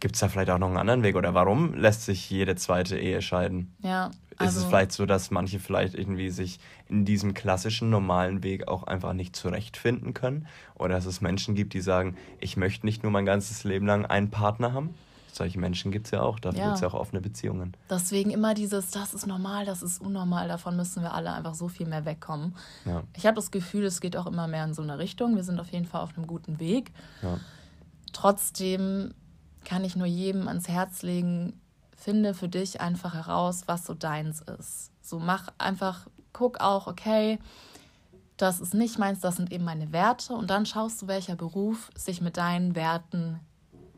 gibt es da vielleicht auch noch einen anderen Weg? Oder warum lässt sich jede zweite Ehe scheiden? Ja, also ist es also vielleicht so, dass manche vielleicht irgendwie sich in diesem klassischen normalen Weg auch einfach nicht zurechtfinden können? Oder dass es Menschen gibt, die sagen, ich möchte nicht nur mein ganzes Leben lang einen Partner haben? Solche Menschen gibt es ja auch, dafür ja. gibt es ja auch offene Beziehungen. Deswegen immer dieses, das ist normal, das ist unnormal, davon müssen wir alle einfach so viel mehr wegkommen. Ja. Ich habe das Gefühl, es geht auch immer mehr in so eine Richtung. Wir sind auf jeden Fall auf einem guten Weg. Ja. Trotzdem kann ich nur jedem ans Herz legen, finde für dich einfach heraus, was so deins ist. So mach einfach, guck auch, okay, das ist nicht meins, das sind eben meine Werte und dann schaust du, welcher Beruf sich mit deinen Werten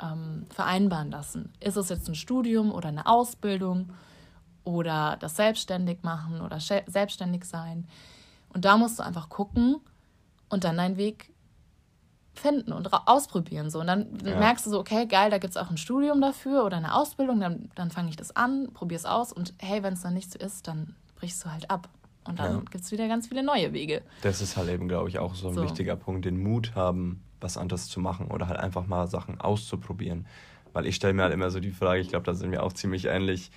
ähm, vereinbaren lassen. Ist es jetzt ein Studium oder eine Ausbildung oder das Selbstständig machen oder selbstständig sein? Und da musst du einfach gucken und dann deinen Weg finden und ausprobieren. So. Und dann ja. merkst du so, okay, geil, da gibt es auch ein Studium dafür oder eine Ausbildung, dann, dann fange ich das an, probiere es aus und hey, wenn es dann nicht so ist, dann brichst du halt ab. Und dann ja. gibt es wieder ganz viele neue Wege. Das ist halt eben, glaube ich, auch so ein so. wichtiger Punkt, den Mut haben, was anderes zu machen oder halt einfach mal Sachen auszuprobieren. Weil ich stelle mir halt immer so die Frage, ich glaube, da sind wir auch ziemlich ähnlich,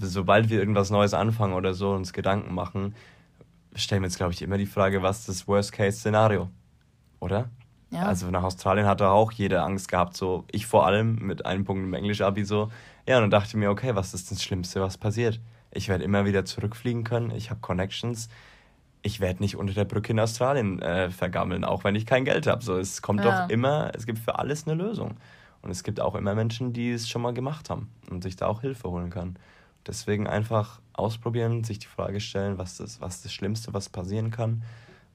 sobald wir irgendwas Neues anfangen oder so uns Gedanken machen, stellen wir uns, glaube ich, immer die Frage, was ist das Worst-Case-Szenario? Oder? Ja. Also nach Australien hatte auch jeder Angst gehabt, so ich vor allem mit einem Punkt im Englisch-Abi so. Ja, und dann dachte ich mir, okay, was ist das Schlimmste, was passiert? Ich werde immer wieder zurückfliegen können, ich habe Connections. Ich werde nicht unter der Brücke in Australien äh, vergammeln, auch wenn ich kein Geld habe. So, es kommt ja. doch immer, es gibt für alles eine Lösung. Und es gibt auch immer Menschen, die es schon mal gemacht haben und sich da auch Hilfe holen kann. Deswegen einfach ausprobieren, sich die Frage stellen, was das, was das Schlimmste, was passieren kann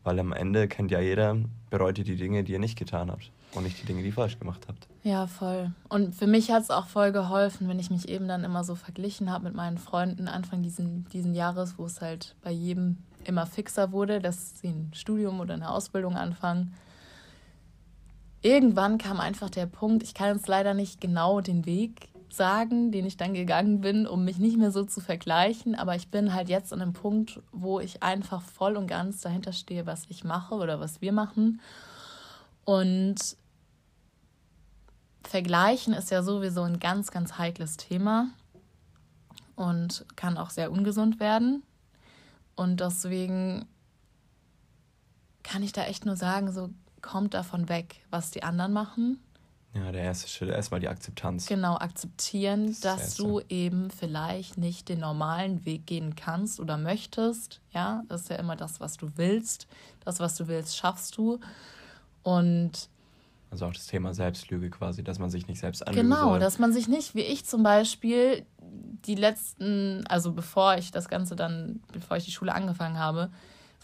weil am Ende kennt ja jeder, bereut ihr die Dinge, die ihr nicht getan habt und nicht die Dinge, die ihr falsch gemacht habt. Ja, voll. Und für mich hat es auch voll geholfen, wenn ich mich eben dann immer so verglichen habe mit meinen Freunden Anfang diesen, diesen Jahres, wo es halt bei jedem immer fixer wurde, dass sie ein Studium oder eine Ausbildung anfangen. Irgendwann kam einfach der Punkt, ich kann jetzt leider nicht genau den Weg sagen, den ich dann gegangen bin, um mich nicht mehr so zu vergleichen. Aber ich bin halt jetzt an einem Punkt, wo ich einfach voll und ganz dahinter stehe, was ich mache oder was wir machen. Und vergleichen ist ja sowieso ein ganz, ganz heikles Thema. und kann auch sehr ungesund werden. Und deswegen kann ich da echt nur sagen, so kommt davon weg, was die anderen machen. Ja, der erste Schritt, erstmal die Akzeptanz. Genau, akzeptieren, das dass du eben vielleicht nicht den normalen Weg gehen kannst oder möchtest. Ja, das ist ja immer das, was du willst. Das, was du willst, schaffst du. Und also auch das Thema Selbstlüge quasi, dass man sich nicht selbst anlügen Genau, soll. dass man sich nicht, wie ich zum Beispiel, die letzten, also bevor ich das Ganze dann, bevor ich die Schule angefangen habe,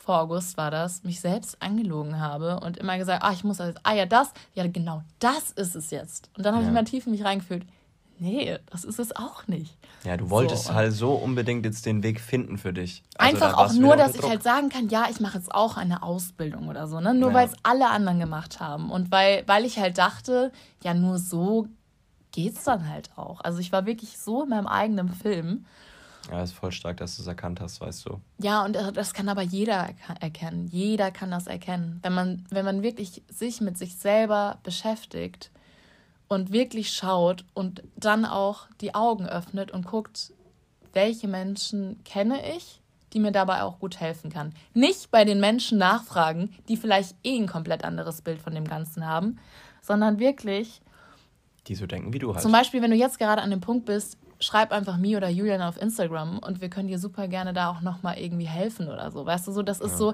vor August war das, mich selbst angelogen habe und immer gesagt, ah, ich muss das, ah ja, das, ja genau, das ist es jetzt. Und dann habe ja. ich mal tief in mich reingefühlt, nee, das ist es auch nicht. Ja, du wolltest so. halt so unbedingt jetzt den Weg finden für dich. Also Einfach auch nur, dass ich halt sagen kann, ja, ich mache jetzt auch eine Ausbildung oder so, ne? Nur ja. weil es alle anderen gemacht haben. Und weil, weil ich halt dachte, ja, nur so geht's dann halt auch. Also ich war wirklich so in meinem eigenen Film. Ja, ist voll stark, dass du es erkannt hast, weißt du. Ja, und das kann aber jeder erkennen. Jeder kann das erkennen. Wenn man, wenn man wirklich sich mit sich selber beschäftigt und wirklich schaut und dann auch die Augen öffnet und guckt, welche Menschen kenne ich, die mir dabei auch gut helfen kann. Nicht bei den Menschen nachfragen, die vielleicht eh ein komplett anderes Bild von dem Ganzen haben, sondern wirklich. Die so denken wie du halt. Zum Beispiel, wenn du jetzt gerade an dem Punkt bist, schreib einfach mir oder Julian auf Instagram und wir können dir super gerne da auch nochmal irgendwie helfen oder so. Weißt du, so, das ist ja. so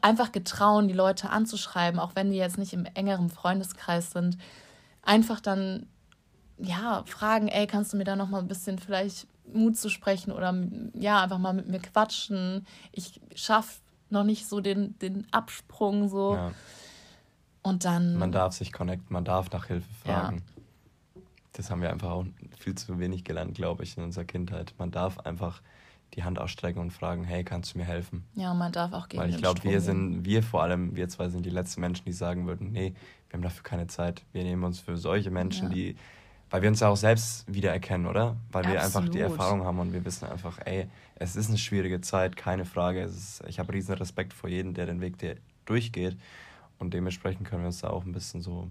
einfach getrauen, die Leute anzuschreiben, auch wenn die jetzt nicht im engeren Freundeskreis sind. Einfach dann, ja, fragen, ey, kannst du mir da nochmal ein bisschen vielleicht Mut zu sprechen oder ja, einfach mal mit mir quatschen. Ich schaffe noch nicht so den, den Absprung so. Ja. Und dann. Man darf sich connecten, man darf nach Hilfe fragen. Ja das haben wir einfach auch viel zu wenig gelernt, glaube ich, in unserer Kindheit. Man darf einfach die Hand ausstrecken und fragen, hey, kannst du mir helfen? Ja, man darf auch gegen Weil ich glaube, wir sind, wir vor allem, wir zwei sind die letzten Menschen, die sagen würden, nee, wir haben dafür keine Zeit. Wir nehmen uns für solche Menschen, ja. die, weil wir uns ja auch selbst wiedererkennen, oder? Weil Absolut. wir einfach die Erfahrung haben und wir wissen einfach, ey, es ist eine schwierige Zeit, keine Frage. Ist, ich habe riesen Respekt vor jedem, der den Weg der durchgeht. Und dementsprechend können wir uns da auch ein bisschen so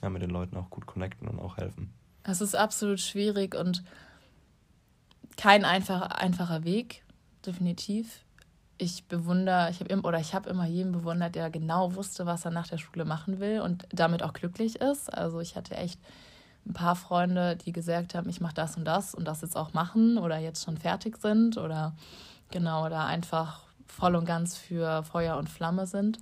ja, mit den Leuten auch gut connecten und auch helfen. Es ist absolut schwierig und kein einfach, einfacher Weg, definitiv. Ich bewundere, ich habe oder ich habe immer jeden bewundert, der genau wusste, was er nach der Schule machen will und damit auch glücklich ist. Also ich hatte echt ein paar Freunde, die gesagt haben, ich mache das und das und das jetzt auch machen oder jetzt schon fertig sind oder genau oder einfach voll und ganz für Feuer und Flamme sind.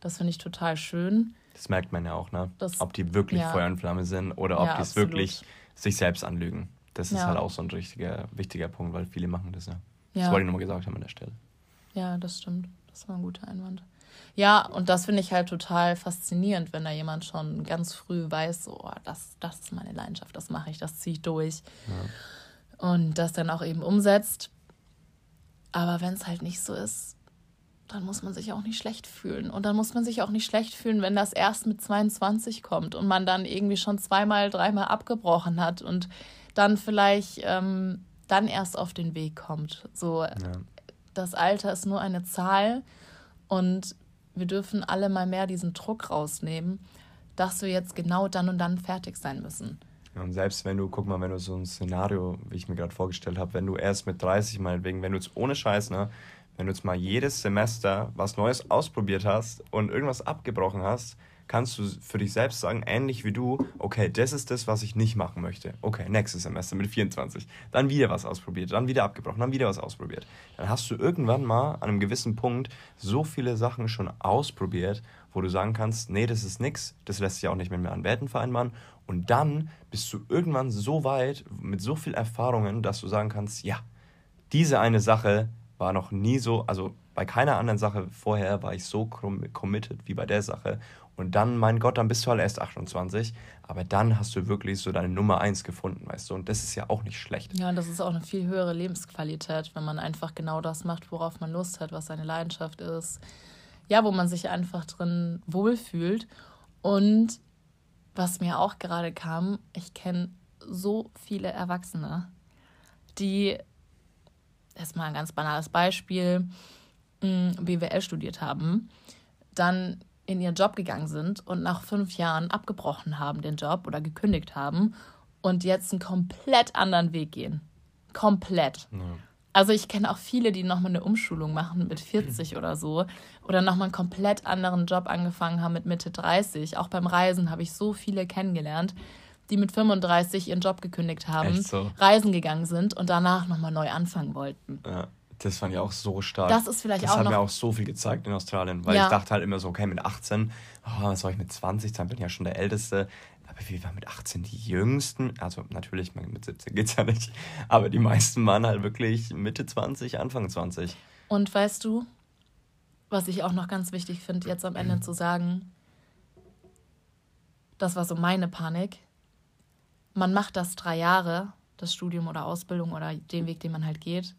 Das finde ich total schön. Das merkt man ja auch, ne? Das, ob die wirklich ja. Feuer und Flamme sind oder ob ja, die es wirklich sich selbst anlügen. Das ist ja. halt auch so ein richtiger, wichtiger Punkt, weil viele machen das ja. Das wollte ich nochmal gesagt haben an der Stelle. Ja, das stimmt. Das war ein guter Einwand. Ja, und das finde ich halt total faszinierend, wenn da jemand schon ganz früh weiß, so, oh, das, das ist meine Leidenschaft, das mache ich, das ziehe ich durch. Und das dann auch eben umsetzt. Aber wenn es halt nicht so ist, dann muss man sich auch nicht schlecht fühlen. Und dann muss man sich auch nicht schlecht fühlen, wenn das erst mit 22 kommt und man dann irgendwie schon zweimal, dreimal abgebrochen hat und dann vielleicht ähm, dann erst auf den Weg kommt. So, ja. das Alter ist nur eine Zahl und wir dürfen alle mal mehr diesen Druck rausnehmen, dass wir jetzt genau dann und dann fertig sein müssen. Und selbst wenn du, guck mal, wenn du so ein Szenario, wie ich mir gerade vorgestellt habe, wenn du erst mit 30 meinetwegen, wenn du jetzt ohne Scheiß, ne, wenn du jetzt mal jedes Semester was Neues ausprobiert hast und irgendwas abgebrochen hast, kannst du für dich selbst sagen, ähnlich wie du, okay, das ist das, was ich nicht machen möchte. Okay, nächstes Semester mit 24. Dann wieder was ausprobiert, dann wieder abgebrochen, dann wieder was ausprobiert. Dann hast du irgendwann mal an einem gewissen Punkt so viele Sachen schon ausprobiert, wo du sagen kannst, nee, das ist nix, das lässt sich auch nicht mit mir an Werten vereinbaren. Und dann bist du irgendwann so weit mit so viel Erfahrungen, dass du sagen kannst, ja, diese eine Sache war noch nie so, also bei keiner anderen Sache vorher war ich so committed wie bei der Sache. Und dann, mein Gott, dann bist du halt erst 28, aber dann hast du wirklich so deine Nummer 1 gefunden, weißt du, und das ist ja auch nicht schlecht. Ja, das ist auch eine viel höhere Lebensqualität, wenn man einfach genau das macht, worauf man Lust hat, was seine Leidenschaft ist. Ja, wo man sich einfach drin wohlfühlt. Und was mir auch gerade kam, ich kenne so viele Erwachsene, die erstmal ein ganz banales Beispiel, mm, BWL studiert haben, dann in ihren Job gegangen sind und nach fünf Jahren abgebrochen haben den Job oder gekündigt haben und jetzt einen komplett anderen Weg gehen. Komplett. Ja. Also ich kenne auch viele, die nochmal eine Umschulung machen mit 40 oder so oder nochmal einen komplett anderen Job angefangen haben mit Mitte 30. Auch beim Reisen habe ich so viele kennengelernt, die mit 35 ihren Job gekündigt haben, so? reisen gegangen sind und danach nochmal neu anfangen wollten. Ja. Das fand ich auch so stark. Das ist vielleicht das auch hat noch mir auch so viel gezeigt in Australien, weil ja. ich dachte halt immer so, okay, mit 18, oh, was soll ich mit 20 sein, bin ja schon der Älteste. Aber wir waren mit 18 die Jüngsten. Also natürlich, mit 17 geht es ja nicht. Aber die meisten waren halt wirklich Mitte 20, Anfang 20. Und weißt du, was ich auch noch ganz wichtig finde, jetzt am Ende zu sagen, das war so meine Panik. Man macht das drei Jahre, das Studium oder Ausbildung oder den Weg, den man halt geht.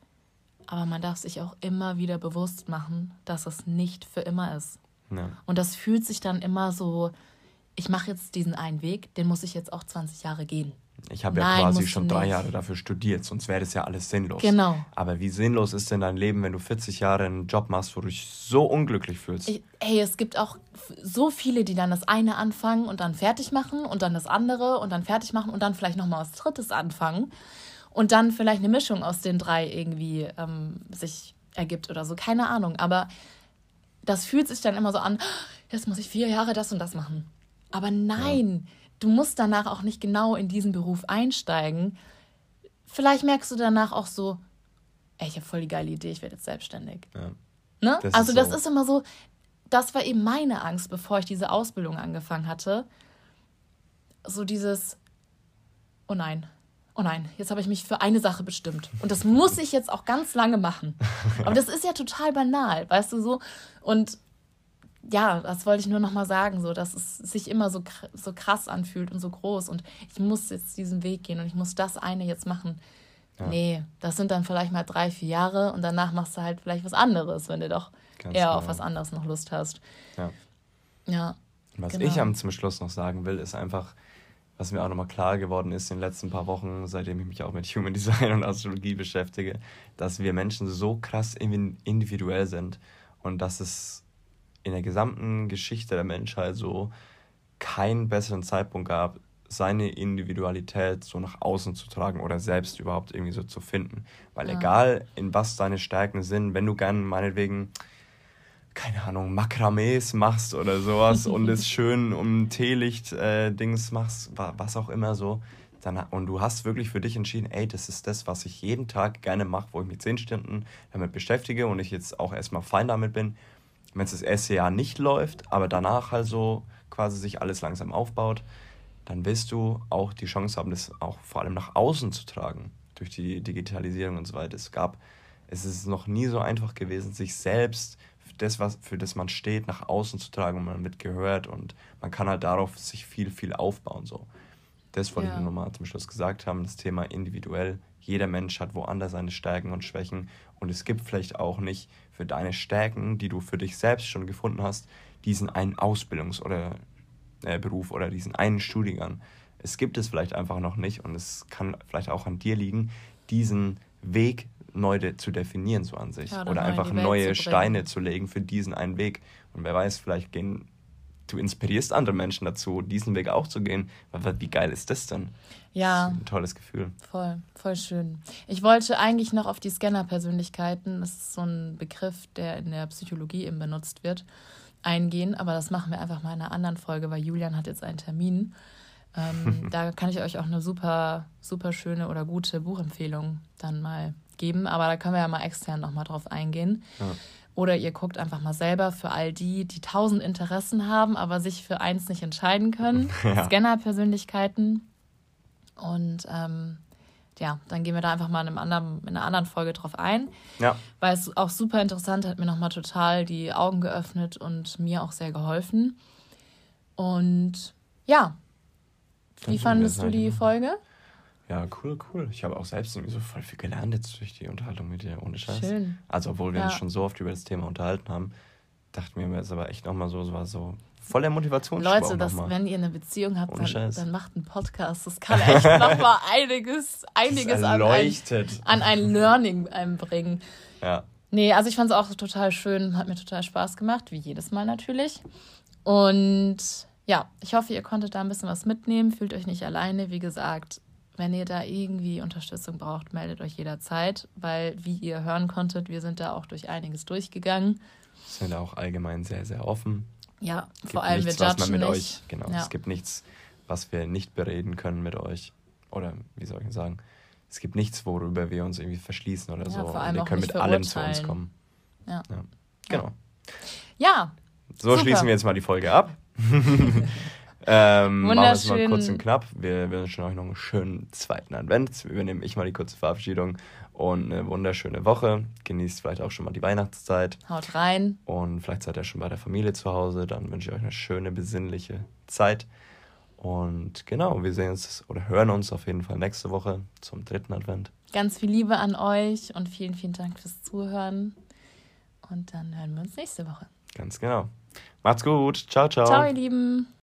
Aber man darf sich auch immer wieder bewusst machen, dass es nicht für immer ist. Ja. Und das fühlt sich dann immer so, ich mache jetzt diesen einen Weg, den muss ich jetzt auch 20 Jahre gehen. Ich habe ja quasi schon drei Jahre dafür studiert, sonst wäre das ja alles sinnlos. Genau. Aber wie sinnlos ist denn dein Leben, wenn du 40 Jahre einen Job machst, wo du dich so unglücklich fühlst? Ich, hey, es gibt auch so viele, die dann das eine anfangen und dann fertig machen und dann das andere und dann fertig machen und dann vielleicht nochmal was Drittes anfangen und dann vielleicht eine Mischung aus den drei irgendwie ähm, sich ergibt oder so. Keine Ahnung. Aber das fühlt sich dann immer so an, jetzt muss ich vier Jahre das und das machen. Aber nein, ja. Du musst danach auch nicht genau in diesen Beruf einsteigen. Vielleicht merkst du danach auch so, ey, ich habe voll die geile Idee, ich werde jetzt selbstständig. Ja. Ne? Das also das so. ist immer so, das war eben meine Angst, bevor ich diese Ausbildung angefangen hatte. So dieses, oh nein, oh nein, jetzt habe ich mich für eine Sache bestimmt. Und das *laughs* muss ich jetzt auch ganz lange machen. Aber das ist ja total banal, weißt du so? Und ja, das wollte ich nur noch mal sagen, so, dass es sich immer so, so krass anfühlt und so groß. Und ich muss jetzt diesen Weg gehen und ich muss das eine jetzt machen. Ja. Nee, das sind dann vielleicht mal drei, vier Jahre und danach machst du halt vielleicht was anderes, wenn du doch Ganz eher genau. auf was anderes noch Lust hast. Ja. Ja. Was genau. ich am zum Schluss noch sagen will, ist einfach, was mir auch nochmal klar geworden ist in den letzten paar Wochen, seitdem ich mich auch mit Human *laughs* Design und Astrologie beschäftige, dass wir Menschen so krass individuell sind und dass es in der gesamten Geschichte der Menschheit so keinen besseren Zeitpunkt gab, seine Individualität so nach außen zu tragen oder selbst überhaupt irgendwie so zu finden. Weil ja. egal, in was deine Stärken sind, wenn du gerne meinetwegen keine Ahnung, Makramees machst oder sowas *laughs* und es schön um Teelicht-Dings äh, machst, was auch immer so. Dann, und du hast wirklich für dich entschieden, ey, das ist das, was ich jeden Tag gerne mache, wo ich mich zehn Stunden damit beschäftige und ich jetzt auch erstmal fein damit bin. Wenn es das erste Jahr nicht läuft, aber danach halt so quasi sich alles langsam aufbaut, dann wirst du auch die Chance haben, das auch vor allem nach außen zu tragen, durch die Digitalisierung und so weiter. Es gab, es ist noch nie so einfach gewesen, sich selbst das, was, für das man steht, nach außen zu tragen und man mitgehört und man kann halt darauf sich viel, viel aufbauen. So. Das wollte ja. ich nur mal zum Schluss gesagt haben, das Thema individuell. Jeder Mensch hat woanders seine Stärken und Schwächen und es gibt vielleicht auch nicht für deine Stärken, die du für dich selbst schon gefunden hast, diesen einen Ausbildungs- oder äh, Beruf oder diesen einen Studiengang. Es gibt es vielleicht einfach noch nicht und es kann vielleicht auch an dir liegen, diesen Weg neu de zu definieren, so an sich. Ja, oder, oder einfach neue zu Steine zu legen für diesen einen Weg. Und wer weiß, vielleicht gehen, du inspirierst andere Menschen dazu, diesen Weg auch zu gehen. Wie geil ist das denn? Ja. Das ein tolles Gefühl. Voll, voll schön. Ich wollte eigentlich noch auf die Scanner-Persönlichkeiten, das ist so ein Begriff, der in der Psychologie eben benutzt wird, eingehen. Aber das machen wir einfach mal in einer anderen Folge, weil Julian hat jetzt einen Termin. Ähm, *laughs* da kann ich euch auch eine super, super schöne oder gute Buchempfehlung dann mal geben, aber da können wir ja mal extern nochmal drauf eingehen. Ja. Oder ihr guckt einfach mal selber für all die, die tausend Interessen haben, aber sich für eins nicht entscheiden können. *laughs* Ja. Scanner-Persönlichkeiten. Und ähm, ja, dann gehen wir da einfach mal in, einem anderen, in einer anderen Folge drauf ein. Ja. Weil es auch super interessant hat mir nochmal total die Augen geöffnet und mir auch sehr geholfen. Und ja, wie fandest du die Folge? Ja, cool, cool. Ich habe auch selbst irgendwie so voll viel gelernt jetzt durch die Unterhaltung mit dir, ohne Scheiß. Schön. Also, obwohl wir ja. uns schon so oft über das Thema unterhalten haben, dachte mir jetzt aber echt nochmal so, es war so voll der Motivation. Leute, das, wenn ihr eine Beziehung habt, dann, dann, macht einen Podcast. Das kann echt nochmal *laughs* einiges, einiges an ein, an ein Learning bringen. Ja. Nee, also ich fand es auch total schön, hat mir total Spaß gemacht, wie jedes Mal natürlich. Und ja, ich hoffe, ihr konntet da ein bisschen was mitnehmen, fühlt euch nicht alleine. Wie gesagt, wenn ihr da irgendwie Unterstützung braucht, meldet euch jederzeit, weil, wie ihr hören konntet, wir sind da auch durch einiges durchgegangen. Sind auch allgemein sehr, sehr offen. Ja, vor allem nichts, wir was man mit nicht. euch, genau, ja. es gibt nichts, was wir nicht bereden können mit euch. Oder wie soll ich sagen? Es gibt nichts, worüber wir uns irgendwie verschließen oder ja, so. Vor allem Und wir können mit allem zu uns kommen. Ja. ja. Genau. Ja. So super. schließen wir jetzt mal die Folge ab. *laughs* ähm, machen wir es mal kurz und knapp. Wir wünschen euch noch einen schönen zweiten Advent. Übernehme ich mal die kurze Verabschiedung und eine wunderschöne Woche. Genießt vielleicht auch schon mal die Weihnachtszeit. Haut rein. Und vielleicht seid ihr schon bei der Familie zu Hause. Dann wünsche ich euch eine schöne, besinnliche Zeit. Und genau, wir sehen uns oder hören uns auf jeden Fall nächste Woche zum dritten Advent. Ganz viel Liebe an euch und vielen, vielen Dank fürs Zuhören. Und dann hören wir uns nächste Woche. Ganz genau. Macht's gut. Ciao, ciao. Ciao, ihr Lieben.